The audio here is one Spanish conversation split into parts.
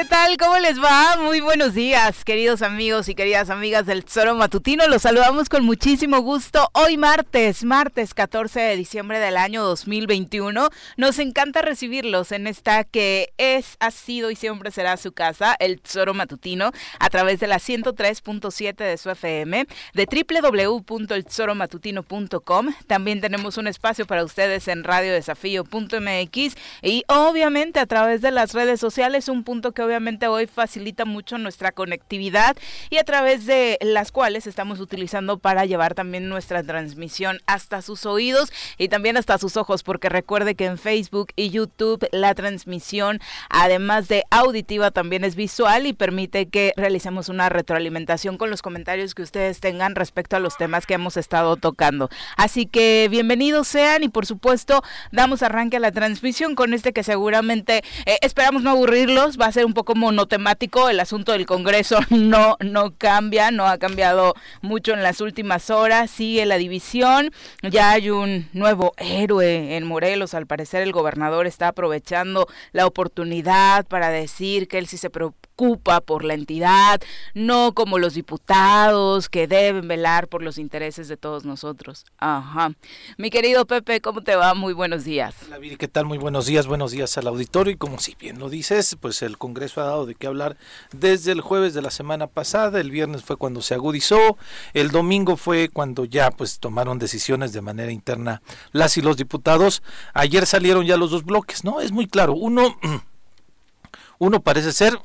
¿qué tal? ¿Cómo les va? Muy buenos días, queridos amigos y queridas amigas del Tesoro Matutino. Los saludamos con muchísimo gusto. Hoy martes, martes 14 de diciembre del año 2021. Nos encanta recibirlos en esta que es, ha sido y siempre será su casa, el Tesoro Matutino, a través de la 103.7 de su FM, de www.eltesoromatutino.com. También tenemos un espacio para ustedes en radiodesafío.mx y obviamente a través de las redes sociales, un punto que obviamente hoy facilita mucho nuestra conectividad y a través de las cuales estamos utilizando para llevar también nuestra transmisión hasta sus oídos y también hasta sus ojos, porque recuerde que en Facebook y YouTube la transmisión, además de auditiva, también es visual y permite que realicemos una retroalimentación con los comentarios que ustedes tengan respecto a los temas que hemos estado tocando. Así que bienvenidos sean y por supuesto damos arranque a la transmisión con este que seguramente eh, esperamos no aburrirlos, va a ser poco monotemático, el asunto del Congreso no, no cambia, no ha cambiado mucho en las últimas horas, sigue la división, ya hay un nuevo héroe en Morelos, al parecer el gobernador está aprovechando la oportunidad para decir que él sí se preocupa preocupa por la entidad, no como los diputados que deben velar por los intereses de todos nosotros. Ajá. Mi querido Pepe, ¿cómo te va? Muy buenos días. Hola, Viri, ¿qué tal? Muy buenos días, buenos días al auditorio. Y como si bien lo dices, pues el Congreso ha dado de qué hablar desde el jueves de la semana pasada, el viernes fue cuando se agudizó, el domingo fue cuando ya pues tomaron decisiones de manera interna las y los diputados. Ayer salieron ya los dos bloques, ¿no? Es muy claro, uno uno parece ser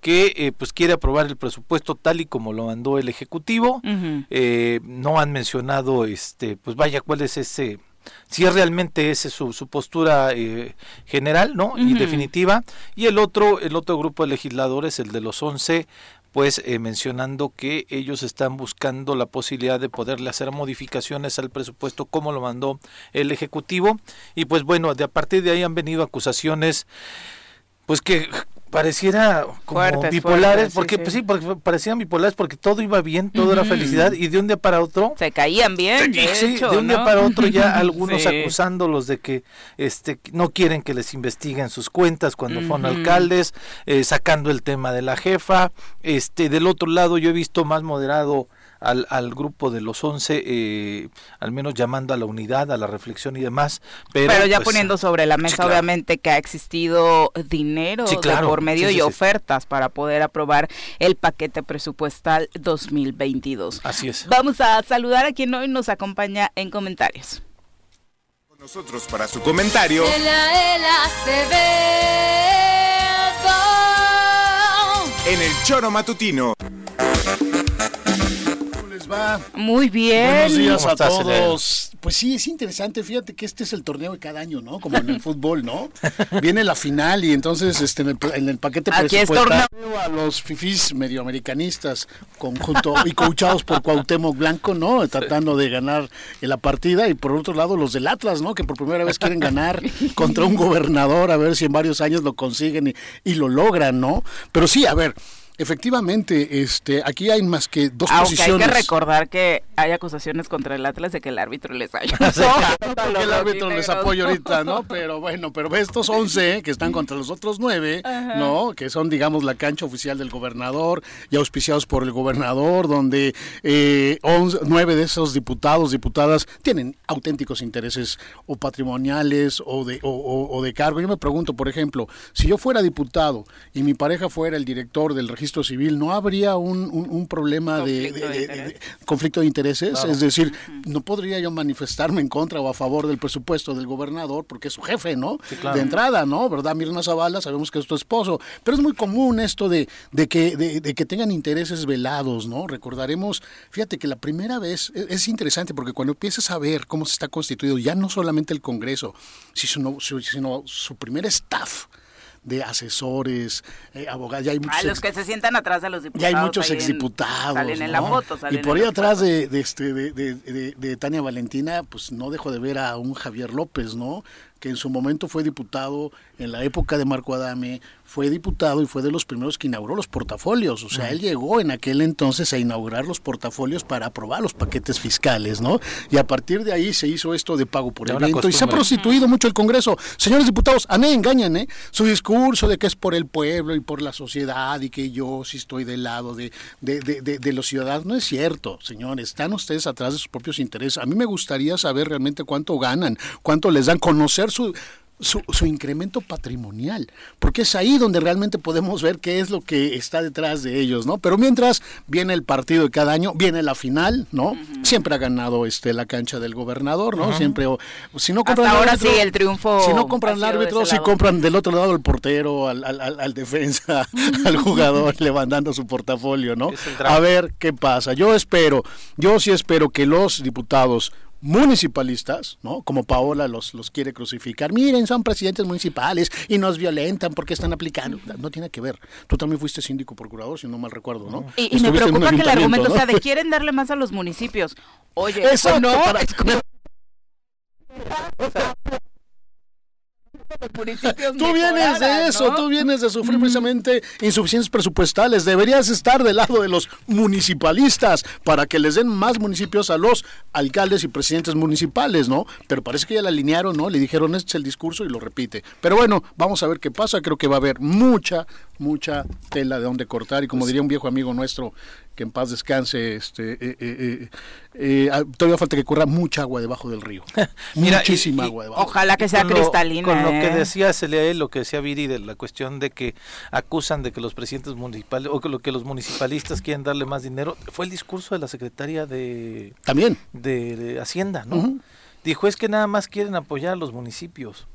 que eh, pues quiere aprobar el presupuesto tal y como lo mandó el ejecutivo. Eh, no han mencionado este pues vaya cuál es ese si es realmente esa su, su postura eh, general no y definitiva. Y el otro el otro grupo de legisladores el de los 11 pues mencionando que ellos están buscando la posibilidad de poderle hacer modificaciones al presupuesto como lo mandó el ejecutivo. Y pues bueno de a partir de ahí han venido acusaciones pues que pareciera como bipolares, porque pues sí, porque parecían bipolares porque todo iba bien, todo era felicidad y de un día para otro se caían bien, de, sí, de un día para otro ya algunos acusándolos de que este no quieren que les investiguen sus cuentas cuando fueron alcaldes, eh, sacando el tema de la jefa, este del otro lado yo he visto más moderado al, al grupo de los 11, eh, al menos llamando a la unidad, a la reflexión y demás. Pero, ya pues, poniendo sobre la mesa, obviamente, que ha existido dinero por medio y ofertas para poder aprobar el paquete presupuestal 2022. Así es. Vamos a saludar a quien hoy nos acompaña en comentarios. Con nosotros para su comentario. En el Choro Matutino. Muy bien. Buenos días a todos. Pues sí, es interesante. Fíjate que este es el torneo de cada año, ¿no? Como en el fútbol, ¿no? Viene la final y entonces este, en, el, paquete presupuestario a los fifís medioamericanistas conjunto y coachados por Cuauhtémoc Blanco, ¿no? Tratando de ganar la partida y por otro lado los del Atlas, ¿no? Que por primera vez quieren ganar contra un gobernador a ver si en varios años lo consiguen y, y lo logran, ¿no? Pero sí, a ver, Efectivamente, este, aquí hay más que dos Aunque posiciones. hay que recordar que hay acusaciones contra el Atlas de que el árbitro les haya. que el árbitro les apoya ahorita, ¿no? Pero bueno, pero estos 11 que están contra los otros 9, ¿no? Que son, digamos, la cancha oficial del gobernador y auspiciados por el gobernador, donde eh, 9 de esos diputados, diputadas, tienen auténticos intereses o patrimoniales o de, o, o de cargo. Yo me pregunto, por ejemplo, si yo fuera diputado y mi pareja fuera el director del registro civil, ¿no habría un, un, problema de, conflicto de intereses? Es decir, no podría yo manifestarme en contra o a favor del presupuesto del gobernador porque es su jefe, ¿no? De entrada, ¿no? ¿Verdad? Mirna Zavala, sabemos que es tu esposo, pero es muy común esto de, de que, de, que tengan intereses velados, ¿no? Recordaremos, fíjate que la primera vez es, es interesante porque cuando empiezas a ver cómo se está constituido ya no solamente el Congreso, sino, sino su primer staff, de asesores, eh, abogados. Ya hay muchos los que se sientan atrás de los diputados. Ya hay muchos exdiputados. Salen en la foto. y por ahí atrás de, de, este, de, de, Tania Valentina, pues no dejo de ver a un Javier López, ¿no? que en su momento fue diputado en la época de Marco Adame, fue diputado y fue de los primeros que inauguró los portafolios. O sea, él llegó en aquel entonces a inaugurar los portafolios para aprobar los paquetes fiscales, ¿no? Y a partir de ahí se hizo esto de pago por evento y se ha prostituido mucho el Congreso. Señores diputados, a nadie engañan, ¿eh? Su discurso de que es por el pueblo y por la sociedad y que yo sí estoy del lado de, de, de, de los ciudadanos, no es cierto, señores. Están ustedes atrás de sus propios intereses. A mí me gustaría saber realmente cuánto ganan, cuánto les dan, conocer su su, incremento patrimonial, porque es ahí donde realmente podemos ver qué es lo que está detrás de ellos, ¿no? Pero mientras viene el partido de cada año, viene la final, ¿no? Siempre ha ganado este la cancha del gobernador, ¿no? Siempre, si no compran Hasta ahora sí el triunfo. Si no compran el árbitro, si compran del otro lado el portero, al, al, al defensa, al jugador, levantando su portafolio, ¿no? A ver qué pasa. Yo espero, yo sí espero que los diputados municipalistas, ¿no? Como Paola los, los quiere crucificar. Miren, son presidentes municipales y nos violentan porque están aplicando. No tiene que ver. Tú también fuiste síndico procurador, si no mal recuerdo, ¿no? Y, me preocupa que el argumento sea de quieren darle más a los municipios. Oye, Exacto, no, Tú vienes de eso, tú vienes de sufrir precisamente insuficiencias presupuestales. Deberías estar del lado de los municipalistas para que les den más municipios a los alcaldes y presidentes municipales, ¿no? Pero parece que ya la alinearon, ¿no? Le dijeron, este es el discurso y lo repite. Pero bueno, vamos a ver qué pasa. Creo que va a haber mucha, mucha tela de donde cortar. Y como pues diría un viejo amigo nuestro, que en paz descanse, este, eh, eh, eh, ah, todavía falta que corra mucha agua debajo del río. Muchísima agua debajo. Ojalá que sea cristalina. con lo que decía él, lo que decía Viri de la cuestión de que acusan de que los presidentes municipales o que lo que los municipalistas quieren darle más dinero, fue el discurso de la secretaria de también de, Hacienda, ¿no? Dijo es que nada más quieren apoyar a los municipios.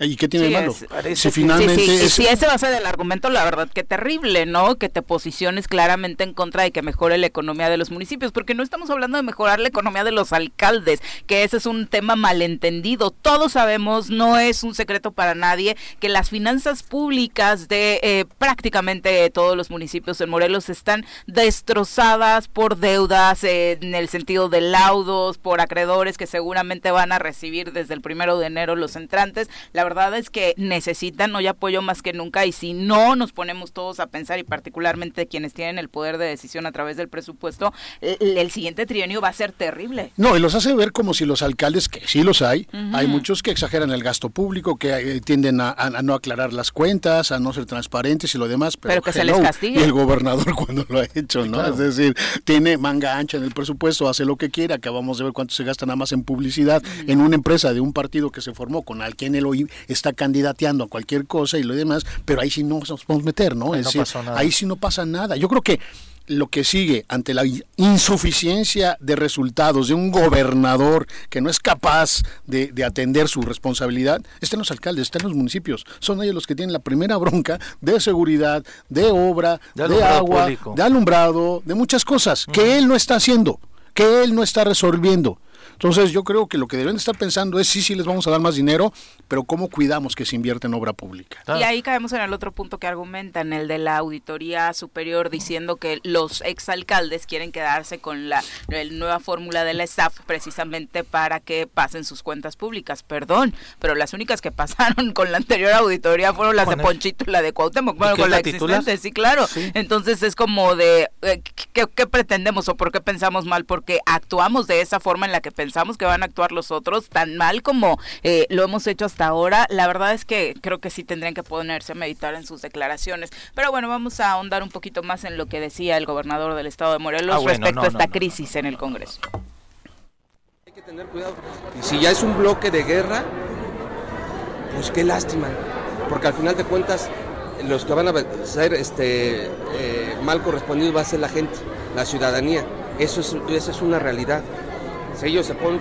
¿Y qué tiene de malo? si finalmente si ese va a ser el argumento, la verdad que terrible, ¿no? Que te posiciones claramente en contra de que mejore la economía de los municipios, porque no estamos hablando de mejorar la economía de los alcaldes, que ese es un tema malentendido. Todos sabemos, no es un secreto para nadie, que las finanzas públicas de eh, prácticamente todos los municipios en Morelos están destrozadas por deudas eh, en el sentido de laudos, por acreedores que seguramente van a recibir desde el primero de enero los entrantes. La verdad es que necesitan hoy apoyo más que nunca y si no nos ponemos todos a pensar y particularmente quienes tienen el poder de decisión a través del presupuesto, el, siguiente trienio va a ser terrible. No, y los hace ver como si los alcaldes, que sí los hay, hay muchos que exageran el gasto público, que eh, tienden a, no aclarar las cuentas, a no ser transparentes y lo demás, pero, que se les castigue. Y el gobernador cuando lo ha hecho, ¿no? Es decir, tiene manga ancha en el presupuesto, hace lo que quiera, acabamos de ver cuánto se gasta nada más en publicidad en una empresa de un partido que se formó con alguien el está candidateando a cualquier cosa y lo demás, pero ahí sí no nos podemos meter, ¿no? Es decir, ahí sí no pasa nada. Yo creo que lo que sigue ante la insuficiencia de resultados de un gobernador que no es capaz de, atender su responsabilidad, están los alcaldes, están los municipios. Son ellos los que tienen la primera bronca de seguridad, de obra, de, agua, de alumbrado, de muchas cosas que él no está haciendo, que él no está resolviendo. Entonces yo creo que lo que deben estar pensando es sí, sí les vamos a dar más dinero, pero cómo cuidamos que se invierte en obra pública. Y ahí caemos en el otro punto que argumentan, el de la auditoría superior, diciendo que los exalcaldes quieren quedarse con la, nueva fórmula de la SAF precisamente para que pasen sus cuentas públicas. Perdón, pero las únicas que pasaron con la anterior auditoría fueron las de Ponchito y la de Cuauhtémoc, bueno, con la, existente, sí, claro. Entonces es como de, eh, ¿qué, ¿qué pretendemos o por qué pensamos mal? Porque actuamos de esa forma en la que pensamos pensamos que van a actuar los otros tan mal como eh, lo hemos hecho hasta ahora, la verdad es que creo que sí tendrían que ponerse a meditar en sus declaraciones. Pero bueno, vamos a ahondar un poquito más en lo que decía el gobernador del estado de Morelos ah, respecto a esta crisis en el Congreso. Hay que tener cuidado. Y si ya es un bloque de guerra, pues qué lástima, porque al final de cuentas los que van a ser este, eh, mal correspondidos va a ser la gente, la ciudadanía. Eso es, esa es una realidad ellos se ponen,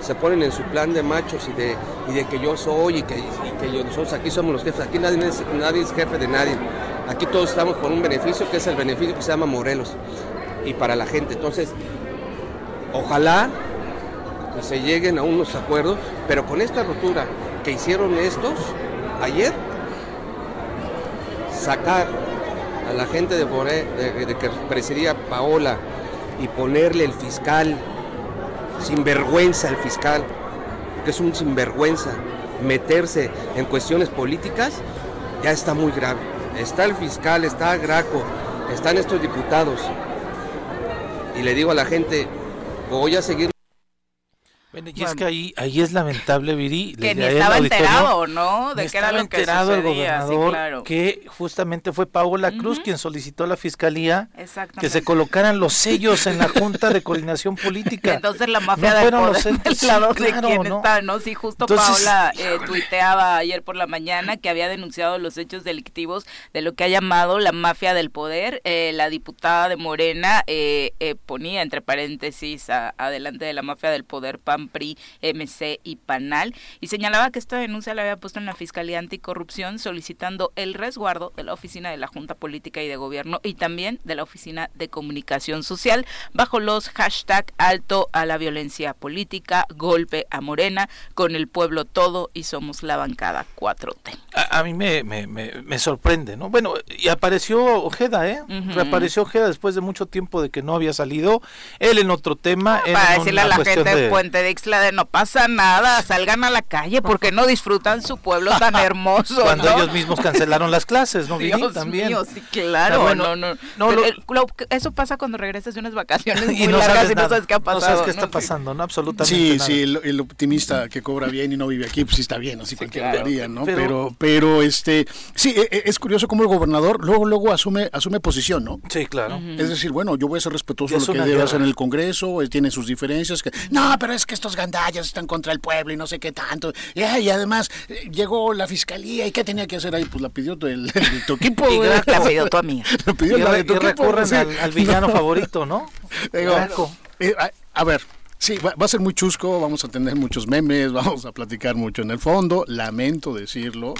se ponen en su plan de machos y de, que yo soy y que, nosotros aquí somos los jefes, aquí nadie es, jefe de nadie, aquí todos estamos por un beneficio que es el beneficio que se llama Morelos y para la gente. Entonces, ojalá se lleguen a unos acuerdos, pero con esta rotura que hicieron estos ayer, sacar a la gente de, de, de que presidía Paola y ponerle el fiscal sinvergüenza el fiscal, que es un sinvergüenza. meterse en cuestiones políticas, ya está muy grave. Está el fiscal, está Graco, están estos diputados. Y le digo a la gente, voy a seguir bueno, y es que ahí, ahí es lamentable, Viri. Que ni estaba enterado, ¿no? De que era lo que enterado el gobernador que justamente fue Paola Cruz quien solicitó a la fiscalía que se colocaran los sellos en la Junta de Coordinación Política. entonces la mafia del poder los lado de quien ¿no? está, ¿no? Sí, justo Paola eh, tuiteaba ayer por la mañana que había denunciado los hechos delictivos de lo que ha llamado la mafia del poder. Eh, la diputada de Morena eh, ponía entre paréntesis adelante de la mafia del poder PAM PRI, MC y PANAL, y señalaba que esta denuncia la había puesto en la Fiscalía Anticorrupción solicitando el resguardo de la Oficina de la Junta Política y de Gobierno y también de la Oficina de Comunicación Social bajo los hashtag alto a la violencia política, golpe a Morena, con el pueblo todo y somos la bancada 4T. A, mí me, me, me, sorprende, ¿no? Bueno, y apareció Ojeda, ¿eh? Reapareció Ojeda después de mucho tiempo de que no había salido. Él en otro tema. para decirle a la gente de Puente de la de no pasa nada, salgan a la calle porque no disfrutan su pueblo tan hermoso. Cuando ellos mismos cancelaron las clases, ¿no? Dios también. Mío, sí, claro. bueno, no, no. eso pasa cuando regresas de unas vacaciones y no largas y no sabes qué ha pasado. No sabes qué está pasando, ¿no? Absolutamente. Sí, sí, el, optimista que cobra bien y no vive aquí, pues sí está bien, así cualquiera lo haría, ¿no? Pero, pero, este, sí, e, e, es curioso cómo el gobernador luego, luego asume, asume posición, ¿no? Sí, claro. Es decir, bueno, yo voy a ser respetuoso de lo que debe hacer en el Congreso, tiene sus diferencias, que, no, pero es que estos gandallas están contra el pueblo y no sé qué tanto. Y, además eh, llegó la fiscalía y ¿qué tenía que hacer ahí? Pues la pidió tu, el, tu equipo. y la pidió tu amiga. La pidió y, la de tu al, villano favorito, ¿no? Eh, a, ver, Sí, va, a ser muy chusco, vamos a tener muchos memes, vamos a platicar mucho en el fondo, lamento decirlo.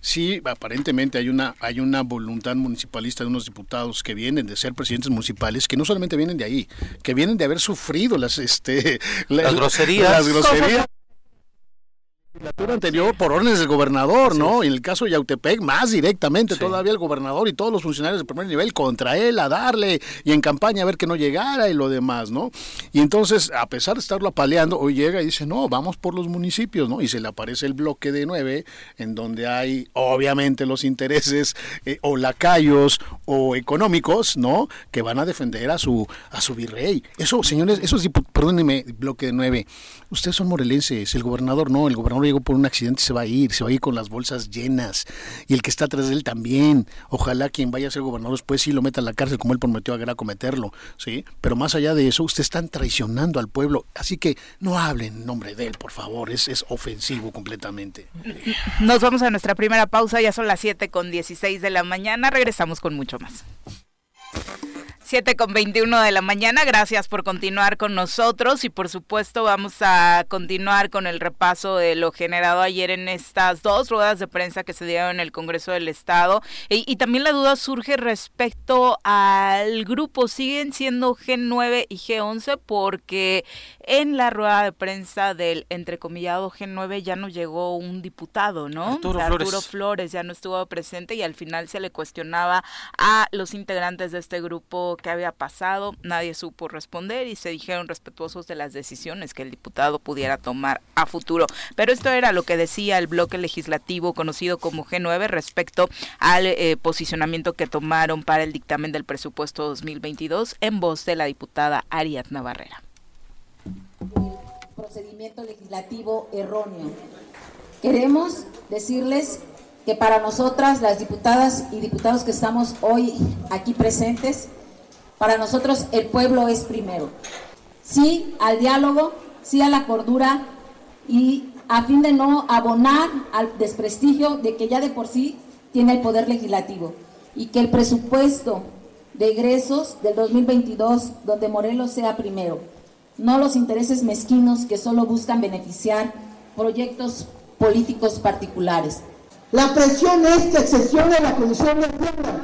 Sí, aparentemente hay una hay una voluntad municipalista de unos diputados que vienen de ser presidentes municipales que no solamente vienen de ahí, que vienen de haber sufrido las este las groserías, las groserías legislatura anterior por órdenes del gobernador, ¿no? En el caso de Yautepec, más directamente todavía el gobernador y todos los funcionarios de primer nivel contra él a darle y en campaña a ver que no llegara y lo demás, ¿no? Y entonces, a pesar de estarlo apaleando, hoy llega y dice, no, vamos por los municipios, ¿no? Y se le aparece el bloque de nueve, en donde hay obviamente los intereses eh, o lacayos o económicos, ¿no? Que van a defender a su, a su virrey. Eso, señores, esos, perdónenme, bloque de nueve, ustedes son morelenses, el gobernador no, el gobernador llegó por un accidente se va a ir, se va a ir con las bolsas llenas. Y el que está atrás de él también. Ojalá quien vaya a ser gobernador después sí lo meta en la cárcel como él prometió a cometerlo, ¿sí? Pero más allá de eso, ustedes están traicionando al pueblo. Así que no hablen en nombre de él, por favor, es, es ofensivo completamente. Nos vamos a nuestra primera pausa, ya son las 7 con 16 de la mañana, regresamos con mucho más. 7 con 21 de la mañana. Gracias por continuar con nosotros y por supuesto vamos a continuar con el repaso de lo generado ayer en estas dos ruedas de prensa que se dieron en el Congreso del Estado. Y, también la duda surge respecto al grupo. ¿Siguen siendo G9 y G11? Porque en la rueda de prensa del entrecomillado G9 ya no llegó un diputado, ¿no? Arturo, Arturo Flores ya no estuvo presente y al final se le cuestionaba a los integrantes de este grupo qué había pasado, nadie supo responder y se dijeron respetuosos de las decisiones que el diputado pudiera tomar a futuro. Pero esto era lo que decía el bloque legislativo conocido como G9 respecto al eh, posicionamiento que tomaron para el dictamen del presupuesto 2022 en voz de la diputada Ariadna Barrera. Procedimiento legislativo erróneo. Queremos decirles que para nosotras, las diputadas y diputados que estamos hoy aquí presentes, para nosotros el pueblo es primero. Sí al diálogo, sí a la cordura y a fin de no abonar al desprestigio de que ya de por sí tiene el poder legislativo y que el presupuesto de egresos del 2022 donde Morelos sea primero, no los intereses mezquinos que solo buscan beneficiar proyectos políticos particulares. La presión es que sesione la Comisión de Hacienda,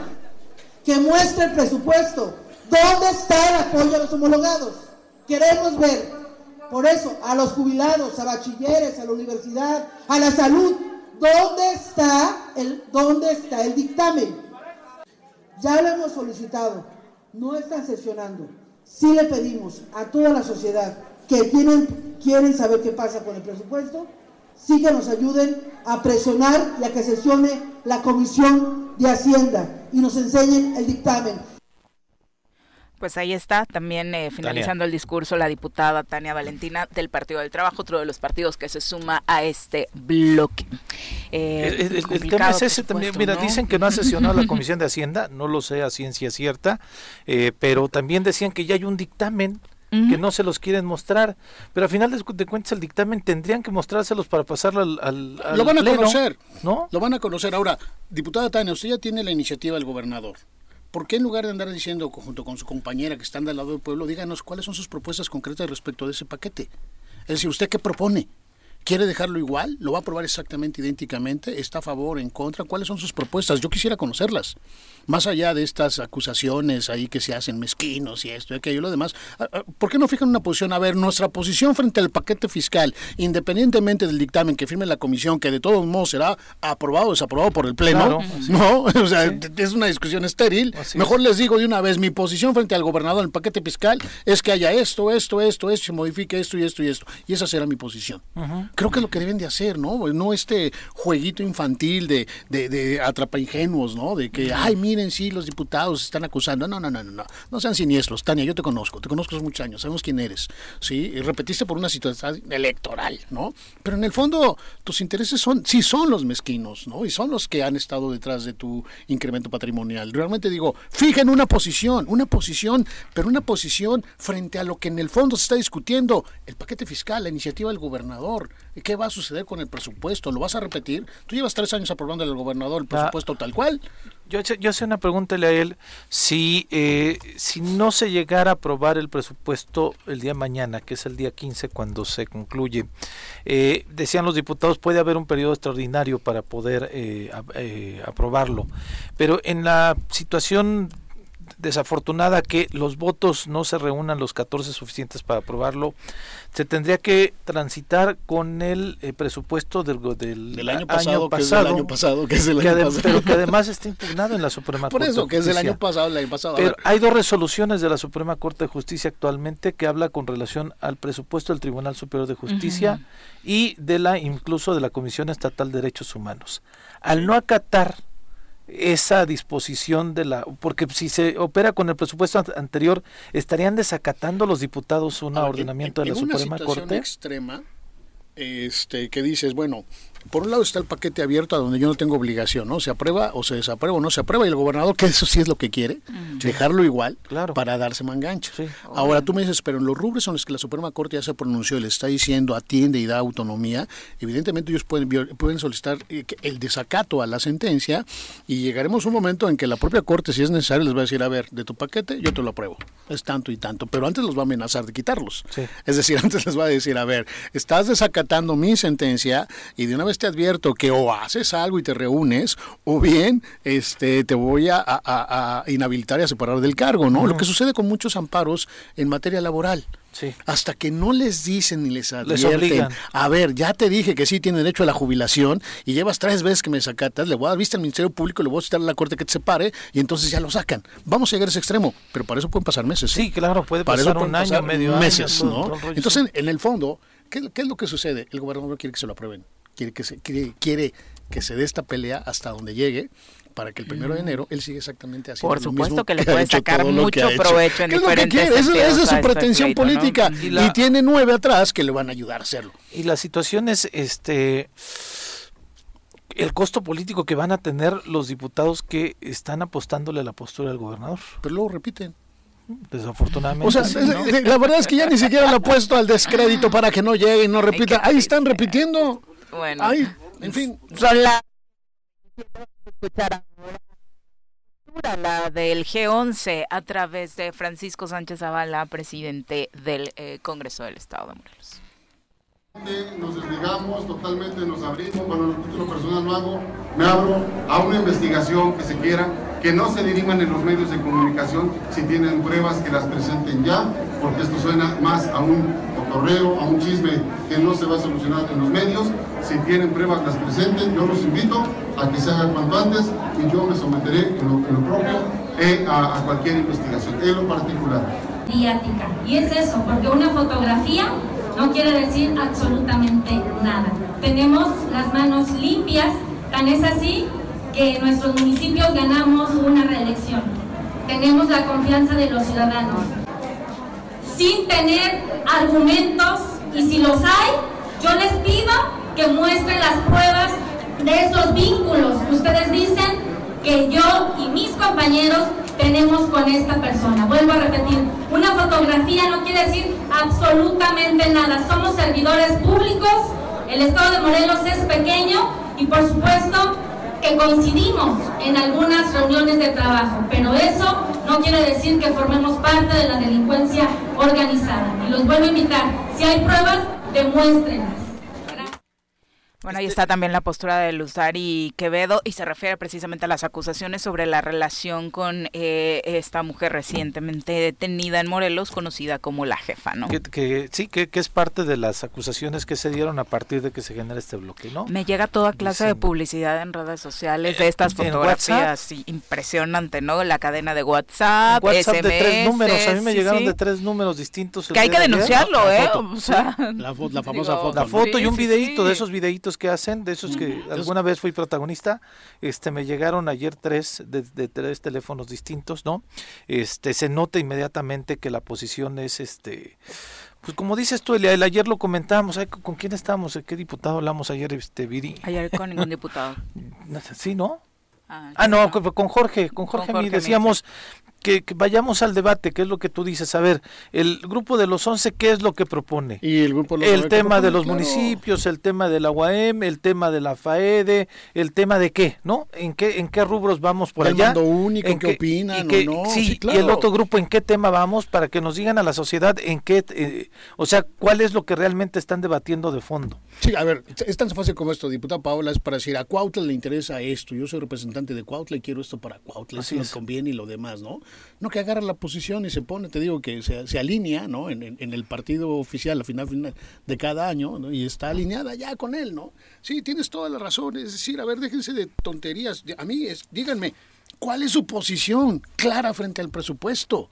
que muestre el presupuesto, ¿Dónde está el apoyo a los homologados? Queremos ver, por eso, a los jubilados, a bachilleres, a la universidad, a la salud, ¿dónde está el, dónde está el dictamen? Ya lo hemos solicitado, no están sesionando. Sí le pedimos a toda la sociedad que tienen, quieren saber qué pasa con el presupuesto, sí que nos ayuden a presionar y a que sesione la Comisión de Hacienda y nos enseñen el dictamen. Pues ahí está, también eh, finalizando el discurso, la diputada Tania Valentina del Partido del Trabajo, otro de los partidos que se suma a este bloque. Eh, el, tema es ese también, mira, dicen que no ha sesionado la Comisión de Hacienda, no lo sé a ciencia cierta, eh, pero también decían que ya hay un dictamen que no se los quieren mostrar, pero al final de, cuentas el dictamen tendrían que mostrárselos para pasarlo al, al, Lo van a conocer, ¿no? Lo van a conocer. Ahora, diputada Tania, usted ya tiene la iniciativa del gobernador. ¿Por qué en lugar de andar diciendo junto con su compañera que están del lado del pueblo, díganos cuáles son sus propuestas concretas respecto de ese paquete? Es decir, ¿usted qué propone? ¿Quiere dejarlo igual? ¿Lo va a aprobar exactamente idénticamente? ¿Está a favor, en contra? ¿Cuáles son sus propuestas? Yo quisiera conocerlas. Más allá de estas acusaciones ahí que se hacen mezquinos y esto y aquello y lo demás, ah, ah, ¿por qué no fijan una posición? A ver, nuestra posición frente al paquete fiscal, independientemente del dictamen que firme la comisión, que de todos modos será aprobado o desaprobado por el Pleno, ¿no? O sea, es una discusión estéril. Mejor les digo de una vez, mi posición frente al gobernador en el paquete fiscal es que haya esto, esto, esto, esto, se modifique esto y esto y esto. Y esa será mi posición. Creo que es lo que deben de hacer, ¿no? No este jueguito infantil de, de, de atrapa ingenuos, ¿no? De que, ay, miren, sí, los diputados están acusando. No, no, no, no, no. No sean siniestros. Tania, yo te conozco, te conozco hace muchos años, sabemos quién eres, ¿sí? Y repetiste por una situación electoral, ¿no? Pero en el fondo, tus intereses son, sí son los mezquinos, ¿no? Y son los que han estado detrás de tu incremento patrimonial. Realmente digo, fijen una posición, una posición, pero una posición frente a lo que en el fondo se está discutiendo, el paquete fiscal, la iniciativa del gobernador, ¿Qué va a suceder con el presupuesto? ¿Lo vas a repetir? Tú llevas tres años aprobando al gobernador el presupuesto tal cual. Yo, yo hace una pregunta a él. Si, eh, si no se llegara a aprobar el presupuesto el día mañana, que es el día 15 cuando se concluye, eh, decían los diputados, puede haber un periodo extraordinario para poder eh, aprobarlo. Pero en la situación desafortunada que los votos no se reúnan los 14 suficientes para aprobarlo, se tendría que transitar con el eh, presupuesto del, del, año pasado, que es del año pasado, que es el año pasado. pero que además está impugnado en la Suprema Por Corte. Por eso, que es del año pasado, el año pasado. Pero hay dos resoluciones de la Suprema Corte de Justicia actualmente que habla con relación al presupuesto del Tribunal Superior de Justicia y de la incluso de la Comisión Estatal de Derechos Humanos. Al no acatar esa disposición de la porque si se opera con el presupuesto anterior estarían desacatando los diputados un ordenamiento de la Suprema Corte extrema este que dices bueno por un lado está el paquete abierto a donde yo no tengo obligación, ¿no? Se aprueba o se desaprueba o no se aprueba y el gobernador, que eso sí es lo que quiere, mm. dejarlo igual para darse mangancho. Ahora tú me dices, pero en los rubros en los que la Suprema Corte ya se pronunció, le está diciendo atiende y da autonomía, evidentemente ellos pueden, pueden solicitar eh, el desacato a la sentencia y llegaremos a un momento en que la propia Corte, si es necesario, les va a decir, a ver, de tu paquete yo te lo apruebo, es tanto y tanto, pero antes los va a amenazar de quitarlos. Es decir, antes les va a decir, a ver, estás desacatando mi sentencia y de una vez te advierto que o haces algo y te reúnes, o bien este, te voy a, inhabilitar y a separar del cargo, ¿no? Lo que sucede con muchos amparos en materia laboral. Hasta que no les dicen ni les advierten, a ver, ya te dije que sí tiene derecho a la jubilación y llevas tres veces que me sacatas, le voy a dar vista al Ministerio Público, le voy a citar a la Corte que te separe y entonces ya lo sacan. Vamos a llegar a ese extremo, pero para eso pueden pasar meses. Sí, claro, puede pasar un año, medio meses, ¿no? Entonces, en, el fondo, ¿qué, ¿qué, es lo que sucede? El gobernador quiere que se lo aprueben quiere que se, quiere, que se dé esta pelea hasta donde llegue para que el primero de enero él siga exactamente haciendo Por supuesto lo mismo que le puede sacar mucho provecho en diferentes Esa, es su pretensión política y, tiene nueve atrás que le van a ayudar a hacerlo. Y la situación es este el costo político que van a tener los diputados que están apostándole a la postura del gobernador. Pero luego repiten. Desafortunadamente. O sea, la verdad es que ya ni siquiera lo ha puesto al descrédito para que no llegue y no repita. Ahí están repitiendo. Bueno. Ahí, en fin. Son la la del G11 a través de Francisco Sánchez Zavala, presidente del eh, Congreso del Estado de Morelos. Nos desligamos, totalmente nos abrimos, bueno, el título personal lo hago, me abro a una investigación que se quiera, que no se diriman en los medios de comunicación si tienen pruebas que las presenten ya, porque esto suena más a un cotorreo, a un chisme que no se va a solucionar en los medios. Si tienen pruebas las presenten, yo los invito a que se hagan cuanto antes y yo me someteré en lo, propio eh, a, a cualquier investigación, en lo particular. Y es eso, porque una fotografía no quiere decir absolutamente nada. tenemos las manos limpias, tan es así que nuestros municipios ganamos una reelección. Tenemos la confianza de los ciudadanos. Sin tener argumentos, y si los hay, yo les pido que muestren las pruebas de esos vínculos ustedes dicen que yo y mis compañeros tenemos con esta persona. Vuelvo a repetir, una fotografía no quiere decir absolutamente nada. Somos servidores públicos, el Estado de Morelos es pequeño y por supuesto que coincidimos en algunas reuniones de trabajo, pero eso no quiere decir que formemos parte de la delincuencia organizada. Y los vuelvo a invitar, si hay pruebas, demuéstrenlas. Bueno, ahí está también la postura de Luzari Quevedo y se refiere precisamente a las acusaciones sobre la relación con eh, esta mujer recientemente detenida en Morelos, conocida como la jefa, ¿no? Que, sí, que, es parte de las acusaciones que se dieron a partir de que se genera este bloque, ¿no? Me llega toda clase de publicidad en redes sociales de estas fotografías, sí, impresionante, ¿no? La cadena de WhatsApp, WhatsApp de tres números, a mí me llegaron de tres números distintos. Que hay que denunciarlo, ¿eh? la, foto, foto. La foto y un videíto de esos videitos que hacen, de esos que alguna vez fui protagonista, este me llegaron ayer tres de, tres teléfonos distintos, ¿no? Este se nota inmediatamente que la posición es este pues como dices tú, el ayer lo comentamos, ¿con quién estamos? ¿Qué diputado hablamos ayer, este Viri? Ayer con ningún diputado. sí, ¿no? Ah, ah no, con Jorge, con Jorge, con decíamos, que, vayamos al debate, que es lo que tú dices. A ver, el grupo de los 11, ¿qué es lo que propone? Y el grupo El tema de los municipios, el tema de la UAM, el tema de la FAEDE, el tema de qué, ¿no? ¿En qué, en qué rubros vamos por allá? El único, ¿En qué, opinan y no? Sí, y el otro grupo, ¿en qué tema vamos? Para que nos digan a la sociedad en qué, eh, o sea, cuál es lo que realmente están debatiendo de fondo. Sí, a ver, es tan fácil como esto, diputada Paola, es para decir, a Cuautla le interesa esto, yo soy representante de Cuautla y quiero esto para Cuautla, si me conviene y lo demás, ¿no? No que agarra la posición y se pone, te digo, que se, se alinea, ¿no? En, en, el partido oficial, a final, final de cada año, ¿no? Y está alineada ya con él, ¿no? Sí, tienes toda la razón, es decir, a ver, déjense de tonterías, a mí, es, díganme, ¿cuál es su posición clara frente al presupuesto?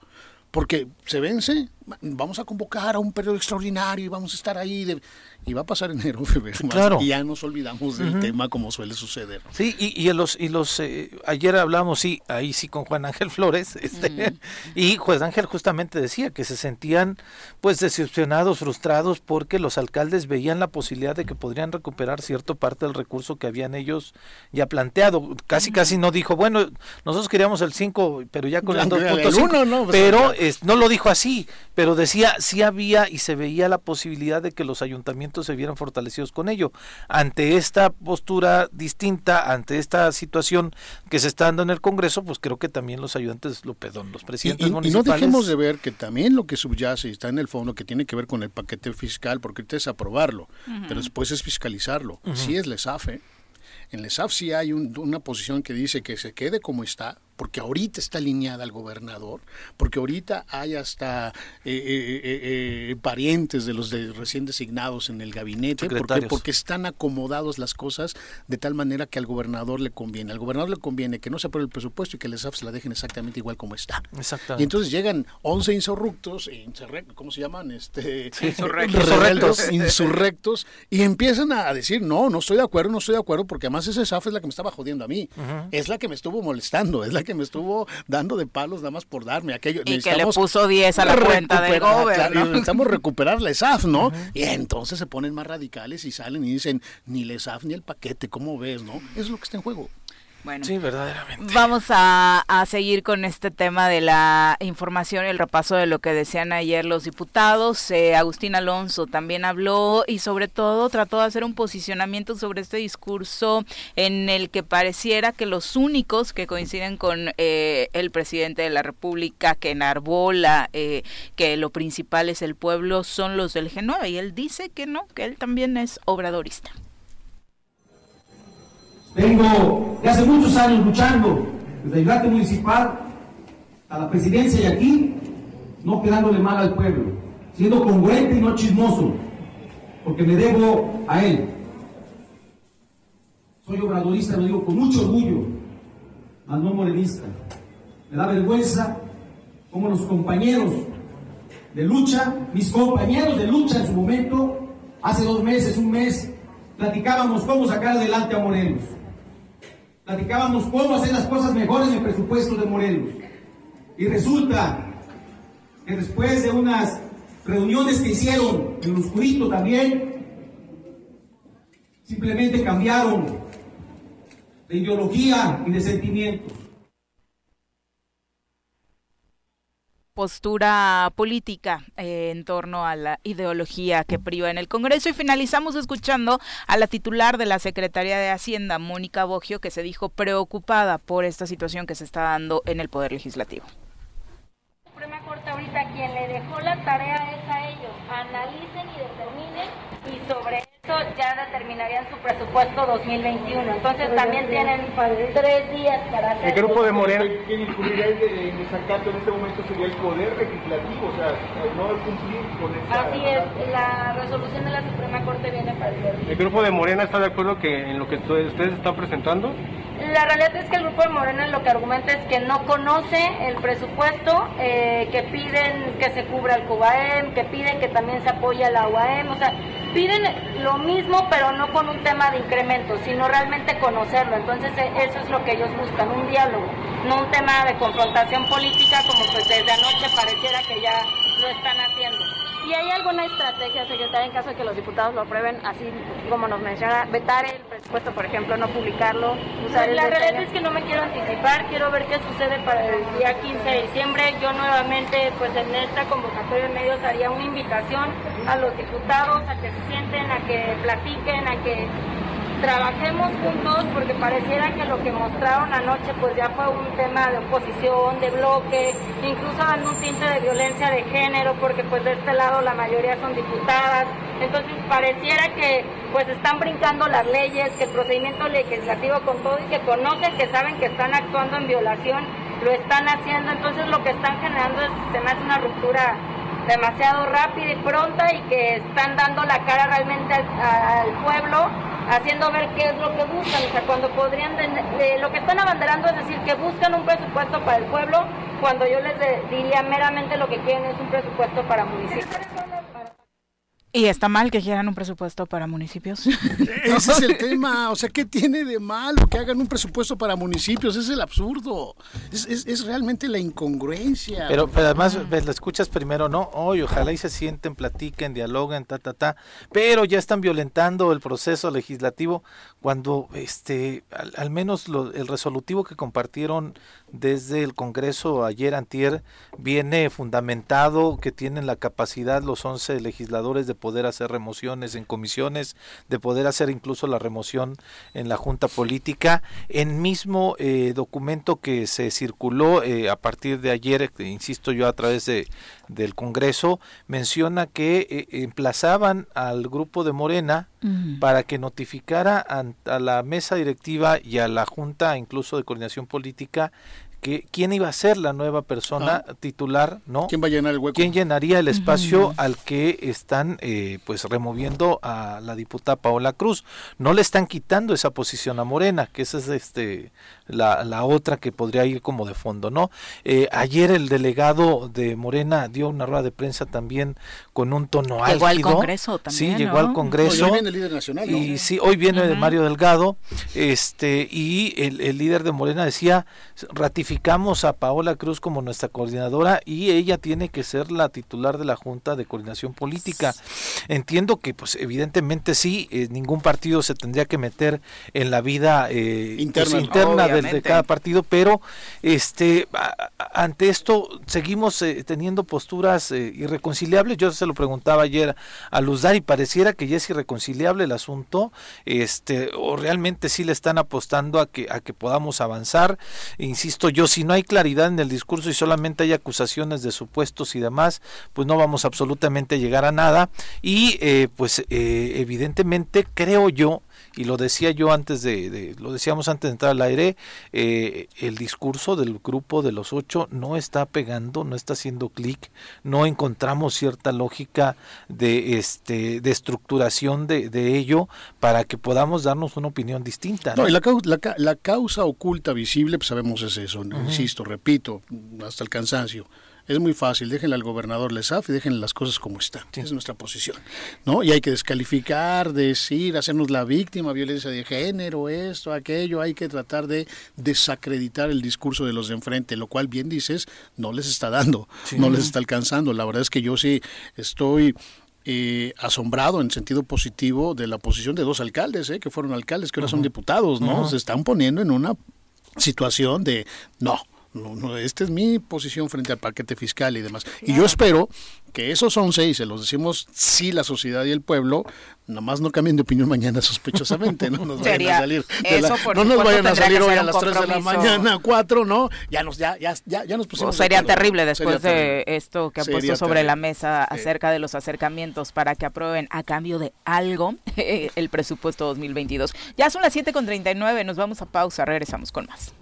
Porque se vence, vamos a convocar a un periodo extraordinario y vamos a estar ahí. De, y va a pasar enero, febrero, claro. y ya nos olvidamos del tema como suele suceder. Sí, y, y los, y los eh, ayer hablamos, sí, ahí sí con Juan Ángel Flores, este, y Juan Ángel justamente decía que se sentían pues decepcionados, frustrados, porque los alcaldes veían la posibilidad de que podrían recuperar cierto parte del recurso que habían ellos ya planteado. Casi, casi no dijo, bueno, nosotros queríamos el 5, pero ya con el 2.5, no, pues, pero no lo dijo así, pero decía, sí había y se veía la posibilidad de que los ayuntamientos se vieran fortalecidos con ello. Ante esta postura distinta, ante esta situación que se está dando en el Congreso, pues creo que también los ayudantes, lo, perdón, los presidentes municipales... Y no dejemos de ver que también lo que subyace y está en el fondo que tiene que ver con el paquete fiscal, porque ahorita es aprobarlo, pero después es fiscalizarlo. Si es LESAF, En LESAF sí hay una posición que dice que se quede como está, porque ahorita está alineada al gobernador, porque ahorita hay hasta eh, eh, eh, parientes de los de recién designados en el gabinete, porque, porque están acomodados las cosas de tal manera que al gobernador le conviene. Al gobernador le conviene que no se apruebe el presupuesto y que les se la dejen exactamente igual como está. Y entonces llegan 11 insurrectos, ¿cómo se llaman? Este, insurrectos. insurrectos, y empiezan a decir, no, no estoy de acuerdo, no estoy de acuerdo, porque además esa SAF es la que me estaba jodiendo a mí, es la que me estuvo molestando, es la que me estuvo dando de palos nada más por darme aquello. Y que le puso 10 a la cuenta del gobierno. necesitamos recuperar la ESAF, ¿no? Y entonces se ponen más radicales y salen y dicen, ni la ESAF ni el paquete, ¿cómo ves, no? Eso es lo que está en juego. Bueno, sí, verdaderamente. Vamos a, seguir con este tema de la información, el repaso de lo que decían ayer los diputados. Eh, Agustín Alonso también habló y sobre todo trató de hacer un posicionamiento sobre este discurso en el que pareciera que los únicos que coinciden con eh, el presidente de la República, que enarbola eh, que lo principal es el pueblo, son los del G9. Y él dice que no, que él también es obradorista. Vengo de hace muchos años luchando desde grate municipal a la presidencia y aquí, no quedándole mal al pueblo, siendo congruente y no chismoso, porque me debo a él. Soy obradorista, lo digo con mucho orgullo, mas no morenista. Me da vergüenza como los compañeros de lucha, mis compañeros de lucha en su momento, hace dos meses, un mes, platicábamos cómo sacar adelante a Morelos. Platicábamos cómo hacer las cosas mejores en el presupuesto de Morelos. Y resulta que después de unas reuniones que hicieron en lo oscurito también, simplemente cambiaron de ideología y de sentimientos. Postura política eh, en torno a la ideología que priva en el Congreso y finalizamos escuchando a la titular de la Secretaría de Hacienda, Mónica Bogio, que se dijo preocupada por esta situación que se está dando en el Poder Legislativo. Suprema Corte ahorita quien le dejó la tarea es a ellos, analicen y determinen y sobre ya determinarían su presupuesto 2021. Entonces también tienen tres días para hacer. El grupo de Morena. Quien incluiría en desacato en este momento sería el Poder Legislativo, o sea, no cumplir con esa. Así es, la resolución de la Suprema Corte viene para el ¿El grupo de Morena está de acuerdo que en lo que ustedes están presentando? La realidad es que el grupo de Morena lo que argumenta es que no conoce el presupuesto, eh, que piden que se cubra el CUBAEM, que piden que también se apoye a la UAM, o sea, piden lo mismo pero no con un tema de incremento, sino realmente conocerlo. Entonces e, eso es lo que ellos buscan, un diálogo, no un tema de confrontación política como pues desde anoche pareciera que ya lo están haciendo. ¿Y hay alguna estrategia, secretaria, en caso de que los diputados lo aprueben, así como nos menciona, vetar el presupuesto, por ejemplo, no publicarlo? Usar la realidad es que no me quiero anticipar, quiero ver qué sucede para el día 15 de diciembre. Yo nuevamente, pues en esta convocatoria de medios haría una invitación a los diputados a que se sienten, a que platiquen, a que trabajemos juntos porque pareciera que lo que mostraron anoche pues ya fue un tema de oposición, de bloque, incluso dando un tinte de violencia de género porque pues de este lado la mayoría son diputadas, entonces pareciera que pues están brincando las leyes, que el procedimiento legislativo con todo y que conocen, que saben que están actuando en violación, lo están haciendo, entonces lo que están generando es, se me hace una ruptura demasiado rápida y pronta y que están dando la cara realmente al pueblo haciendo ver qué es lo que buscan, o sea, cuando podrían, lo que están abanderando es decir que buscan un presupuesto para el pueblo, cuando yo les diría meramente lo que quieren es un presupuesto para municipios. ¿Y está mal que quieran un presupuesto para municipios? Ese es el tema. O sea, ¿qué tiene de malo que hagan un presupuesto para municipios? Es el absurdo. Es, es, realmente la incongruencia. Pero, además, ves, la escuchas primero, ¿no? Hoy, ojalá y se sienten, platiquen, dialoguen, ta, ta, ta. Pero ya están violentando el proceso legislativo cuando, este, al, menos el resolutivo que compartieron desde el Congreso ayer antier viene fundamentado que tienen la capacidad los 11 legisladores de poder hacer remociones en comisiones, de poder hacer incluso la remoción en la Junta Política. En mismo eh, documento que se circuló eh, a partir de ayer, insisto yo, a través de, del Congreso, menciona que eh, emplazaban al grupo de Morena para que notificara a la mesa directiva y a la Junta, incluso de Coordinación Política, quién iba a ser la nueva persona ah. titular, ¿no? ¿Quién va a llenar el hueco? ¿Quién llenaría el espacio al que están eh, pues removiendo a la diputada Paola Cruz? No le están quitando esa posición a Morena, que esa es este la, la otra que podría ir como de fondo, ¿no? Eh, ayer el delegado de Morena dio una rueda de prensa también con un tono llegó al Congreso también. Sí, llegó al Congreso. hoy viene el líder nacional. Y sí, hoy viene de Mario Delgado, este, y el, el líder de Morena decía, ratificamos a Paola Cruz como nuestra coordinadora y ella tiene que ser la titular de la Junta de Coordinación Política. Entiendo que, pues, evidentemente sí, eh, ningún partido se tendría que meter en la vida eh, pues, interna, de, cada partido, pero este ante esto seguimos eh, teniendo posturas eh, irreconciliables. Yo se lo preguntaba ayer a Luzdar y pareciera que ya es irreconciliable el asunto, este o realmente sí le están apostando a que a que podamos avanzar. Insisto yo, si no hay claridad en el discurso y solamente hay acusaciones de supuestos y demás, pues no vamos absolutamente a llegar a nada y eh, pues evidentemente creo yo y lo decía yo antes de, lo decíamos antes de entrar al aire, eh, el discurso del grupo de los ocho no está pegando, no está haciendo clic, no encontramos cierta lógica de este de estructuración de, de ello para que podamos darnos una opinión distinta. No, y la, la, la, causa oculta visible, pues sabemos es eso, insisto, repito, hasta el cansancio es muy fácil, déjenle al gobernador Lesaf y déjenle las cosas como están. Es nuestra posición. ¿no? Y hay que descalificar, decir, hacernos la víctima, violencia de género, esto, aquello. Hay que tratar de desacreditar el discurso de los de enfrente, lo cual, bien dices, no les está dando, no les está alcanzando. La verdad es que yo sí estoy eh, asombrado en sentido positivo de la posición de dos alcaldes, eh, que fueron alcaldes, que ahora son diputados, ¿no? Se están poniendo en una situación de no. No, no, esta es mi posición frente al paquete fiscal y demás. Y yo espero que esos son seis, se los decimos sí la sociedad y el pueblo, nomás no cambien de opinión mañana sospechosamente, no nos vayan a salir, no nos vayan a salir hoy a las 3 de la mañana, 4, ¿no? Ya nos, ya, ya, ya, ya nos pusimos. sería terrible después de esto que ha puesto sobre la mesa acerca de los acercamientos para que aprueben a cambio de algo el presupuesto 2022. Ya son las 7 con 39, nos vamos a pausa, regresamos con más.